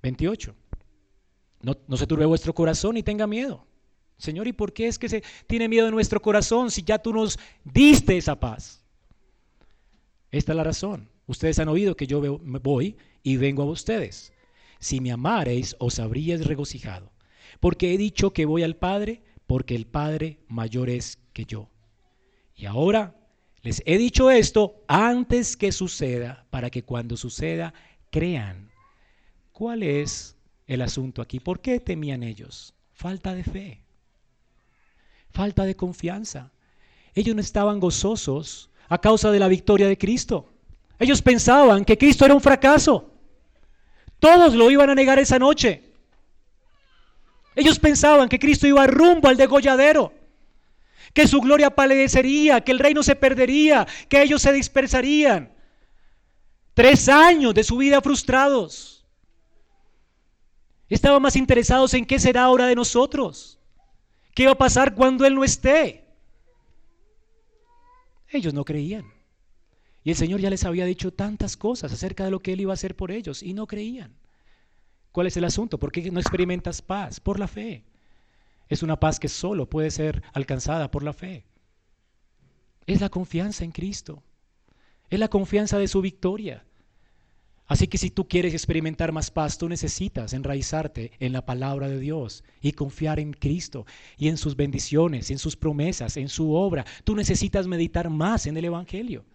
28. No, se turbe vuestro corazón y tenga miedo. Señor, ¿y por qué es que se tiene miedo en nuestro corazón si ya tú nos diste esa paz? Esta es la razón. Ustedes han oído que yo voy y vengo a ustedes. Si me amareis, os habríais regocijado. Porque he dicho que voy al Padre, porque el Padre mayor es que yo. Y ahora les he dicho esto antes que suceda, para que cuando suceda crean. ¿Cuál es el asunto aquí. ¿Por qué temían ellos? Falta de fe, falta de confianza. Ellos no estaban gozosos a causa de la victoria de Cristo. Ellos pensaban que Cristo era un fracaso. Todos lo iban a negar esa noche. Ellos pensaban que Cristo iba rumbo al degolladero, que su gloria palidecería, que el reino se perdería, que ellos se dispersarían. Tres años de su vida frustrados. Estaban más interesados en qué será ahora de nosotros. ¿Qué va a pasar cuando Él no esté? Ellos no creían. Y el Señor ya les había dicho tantas cosas acerca de lo que Él iba a hacer por ellos y no creían. ¿Cuál es el asunto? ¿Por qué no experimentas paz? Por la fe. Es una paz que solo puede ser alcanzada por la fe. Es la confianza en Cristo. Es la confianza de su victoria. Así que si tú quieres experimentar más paz, tú necesitas enraizarte en la palabra de Dios y confiar en Cristo y en sus bendiciones, en sus promesas, en su obra. Tú necesitas meditar más en el Evangelio.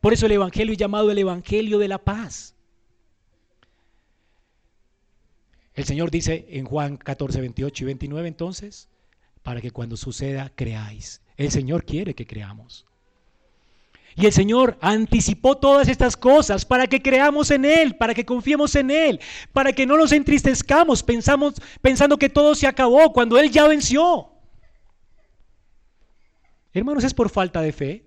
Por eso el Evangelio es llamado el Evangelio de la paz. El Señor dice en Juan 14, 28 y 29 entonces, para que cuando suceda creáis. El Señor quiere que creamos. Y el Señor anticipó todas estas cosas para que creamos en Él, para que confiemos en Él, para que no nos entristezcamos pensamos, pensando que todo se acabó cuando Él ya venció. Hermanos, es por falta de fe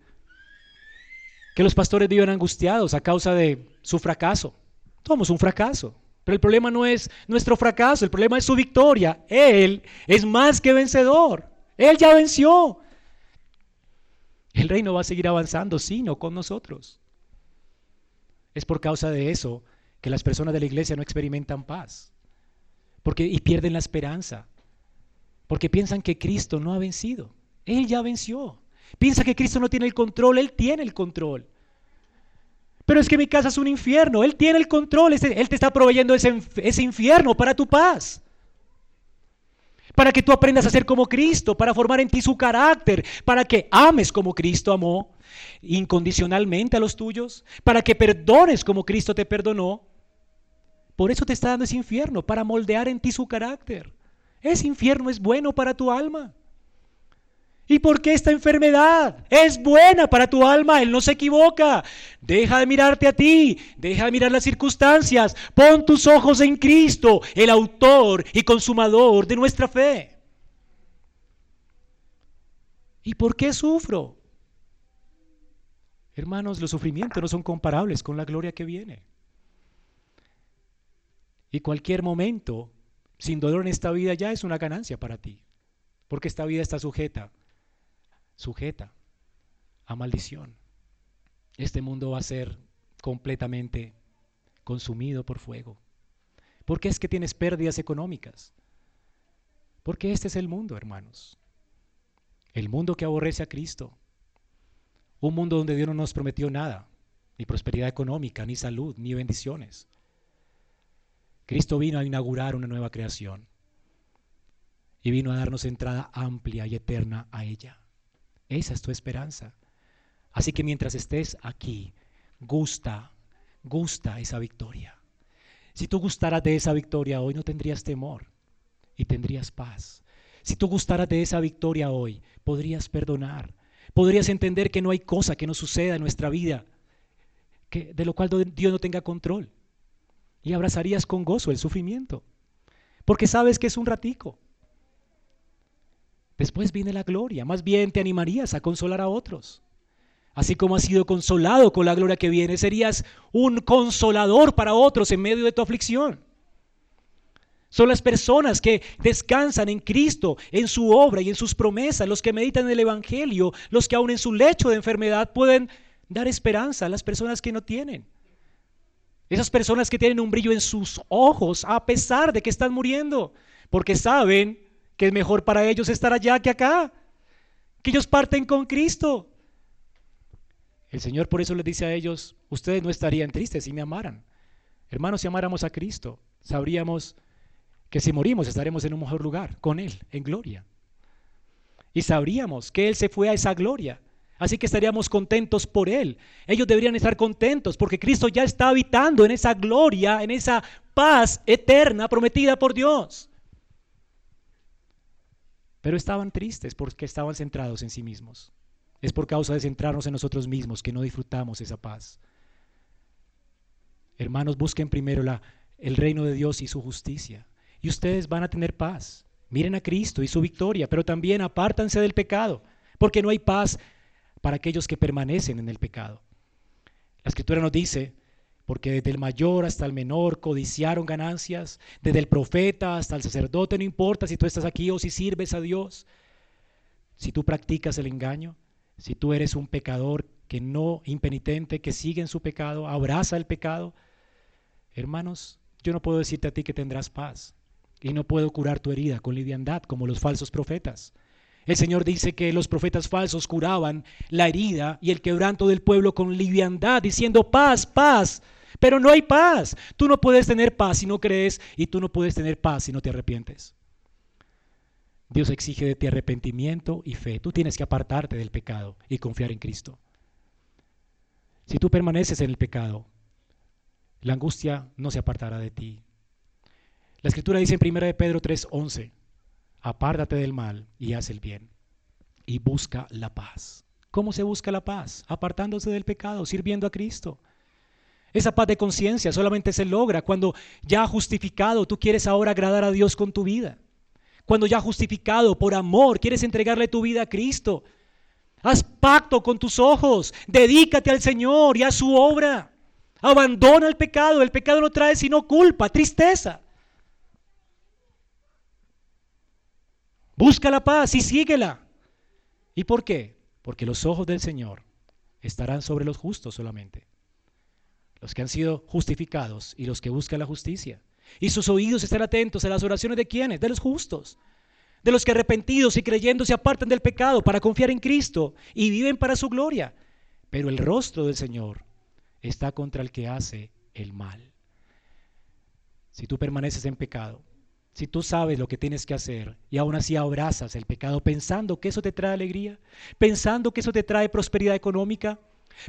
que los pastores viven angustiados a causa de su fracaso. Somos un fracaso. Pero el problema no es nuestro fracaso, el problema es su victoria. Él es más que vencedor. Él ya venció. El reino va a seguir avanzando, sí, no con nosotros. Es por causa de eso que las personas de la iglesia no experimentan paz. Porque, y pierden la esperanza. Porque piensan que Cristo no ha vencido. Él ya venció. Piensa que Cristo no tiene el control. Él tiene el control. Pero es que mi casa es un infierno. Él tiene el control. Él te está proveyendo ese, infierno para tu paz para que tú aprendas a ser como Cristo, para formar en ti su carácter, para que ames como Cristo amó incondicionalmente a los tuyos, para que perdones como Cristo te perdonó. Por eso te está dando ese infierno, para moldear en ti su carácter. Ese infierno es bueno para tu alma. ¿Y por qué esta enfermedad? Es buena para tu alma, Él no se equivoca. Deja de mirarte a ti, deja de mirar las circunstancias. Pon tus ojos en Cristo, el autor y consumador de nuestra fe. ¿Y por qué sufro? Hermanos, los sufrimientos no son comparables con la gloria que viene. Y cualquier momento sin dolor en esta vida ya es una ganancia para ti, porque esta vida está sujeta sujeta a maldición. Este mundo va a ser completamente consumido por fuego. ¿Por qué es que tienes pérdidas económicas? Porque este es el mundo, hermanos. El mundo que aborrece a Cristo. Un mundo donde Dios no nos prometió nada, ni prosperidad económica, ni salud, ni bendiciones. Cristo vino a inaugurar una nueva creación. y vino a darnos entrada amplia y eterna a ella. Esa es tu esperanza. Así que mientras estés aquí, gusta, gusta esa victoria. Si tú gustaras de esa victoria hoy, no tendrías temor y tendrías paz. Si tú gustaras de esa victoria hoy, podrías perdonar. Podrías entender que no hay cosa que no suceda en nuestra vida que, de lo cual Dios no tenga control. Y abrazarías con gozo el sufrimiento. Porque sabes que es un ratico. Después viene la gloria. Más bien te animarías a consolar a otros. Así como has sido consolado con la gloria que viene, serías un consolador para otros en medio de tu aflicción. Son las personas que descansan en Cristo, en su obra y en sus promesas, los que meditan en el Evangelio, los que aún en su lecho de enfermedad pueden dar esperanza a las personas que no tienen. Esas personas que tienen un brillo en sus ojos a pesar de que están muriendo, porque saben que es mejor para ellos estar allá que acá, que ellos parten con Cristo. El Señor por eso les dice a ellos, ustedes no estarían tristes si me amaran. Hermanos, si amáramos a Cristo, sabríamos que si morimos estaremos en un mejor lugar, con Él, en gloria. Y sabríamos que Él se fue a esa gloria. Así que estaríamos contentos por Él. Ellos deberían estar contentos porque Cristo ya está habitando en esa gloria, en esa paz eterna prometida por Dios. Pero estaban tristes porque estaban centrados en sí mismos. Es por causa de centrarnos en nosotros mismos que no disfrutamos esa paz. Hermanos, busquen primero el reino de Dios y su justicia. Y ustedes van a tener paz. Miren a Cristo y su victoria, pero también apártanse del pecado, porque no hay paz para aquellos que permanecen en el pecado. La escritura nos dice, porque desde el mayor hasta el menor codiciaron ganancias, desde el profeta hasta el sacerdote, no importa si tú estás aquí o si sirves a Dios, si tú practicas el engaño, si tú eres un pecador que no impenitente, que sigue en su pecado, abraza el pecado, hermanos, yo no puedo decirte a ti que tendrás paz y no puedo curar tu herida con liviandad como los falsos profetas. El Señor dice que los profetas falsos curaban la herida y el quebranto del pueblo con liviandad, diciendo paz, paz. Pero no hay paz. Tú no puedes tener paz si no crees y tú no puedes tener paz si no te arrepientes. Dios exige de ti arrepentimiento y fe. Tú tienes que apartarte del pecado y confiar en Cristo. Si tú permaneces en el pecado, la angustia no se apartará de ti. La escritura dice en 1 de Pedro 3:11, apártate del mal y haz el bien y busca la paz. ¿Cómo se busca la paz? Apartándose del pecado, sirviendo a Cristo. Esa paz de conciencia solamente se logra cuando ya justificado tú quieres ahora agradar a Dios con tu vida. Cuando ya justificado por amor quieres entregarle tu vida a Cristo. Haz pacto con tus ojos, dedícate al Señor y a su obra. Abandona el pecado, el pecado no trae sino culpa, tristeza. Busca la paz y síguela. ¿Y por qué? Porque los ojos del Señor estarán sobre los justos solamente. Los que han sido justificados y los que buscan la justicia. Y sus oídos están atentos a las oraciones de quienes? De los justos. De los que arrepentidos y creyendo se apartan del pecado para confiar en Cristo y viven para su gloria. Pero el rostro del Señor está contra el que hace el mal. Si tú permaneces en pecado, si tú sabes lo que tienes que hacer y aún así abrazas el pecado pensando que eso te trae alegría, pensando que eso te trae prosperidad económica,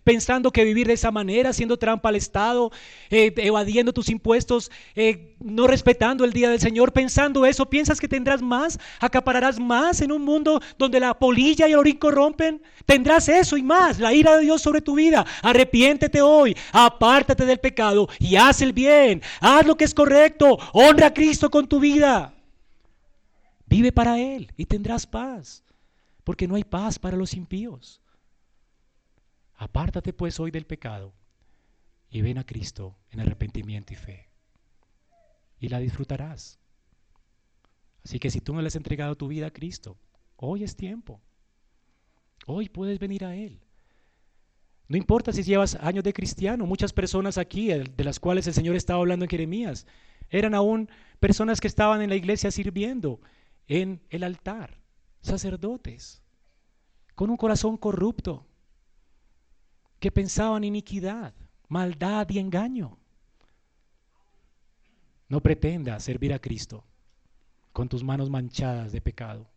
pensando que vivir de esa manera, haciendo trampa al Estado, eh, evadiendo tus impuestos, eh, no respetando el día del Señor, pensando eso, piensas que tendrás más, acapararás más en un mundo donde la polilla y el orín corrompen, tendrás eso y más, la ira de Dios sobre tu vida. Arrepiéntete hoy, apártate del pecado y haz el bien, haz lo que es correcto, honra a Cristo con tu vida. Vive para Él y tendrás paz, porque no hay paz para los impíos. Apártate pues hoy del pecado y ven a Cristo en arrepentimiento y fe. Y la disfrutarás. Así que si tú no le has entregado tu vida a Cristo, hoy es tiempo. Hoy puedes venir a Él. No importa si llevas años de cristiano, muchas personas aquí, de las cuales el Señor estaba hablando en Jeremías, eran aún personas que estaban en la iglesia sirviendo en el altar, sacerdotes, con un corazón corrupto, que pensaban iniquidad, maldad y engaño. No pretenda servir a Cristo con tus manos manchadas de pecado.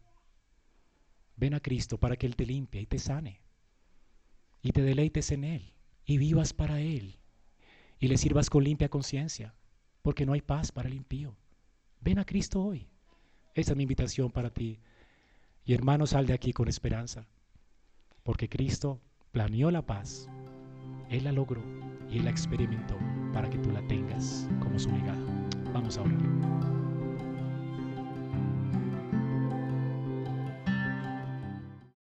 Ven a Cristo para que Él te limpie y te sane y te deleites en Él y vivas para Él y le sirvas con limpia conciencia, porque no hay paz para el impío. Ven a Cristo hoy. Esa es mi invitación para ti. Y hermano, sal de aquí con esperanza, porque Cristo planeó la paz, Él la logró y Él la experimentó para que tú la tengas como su legado. Vamos a orar.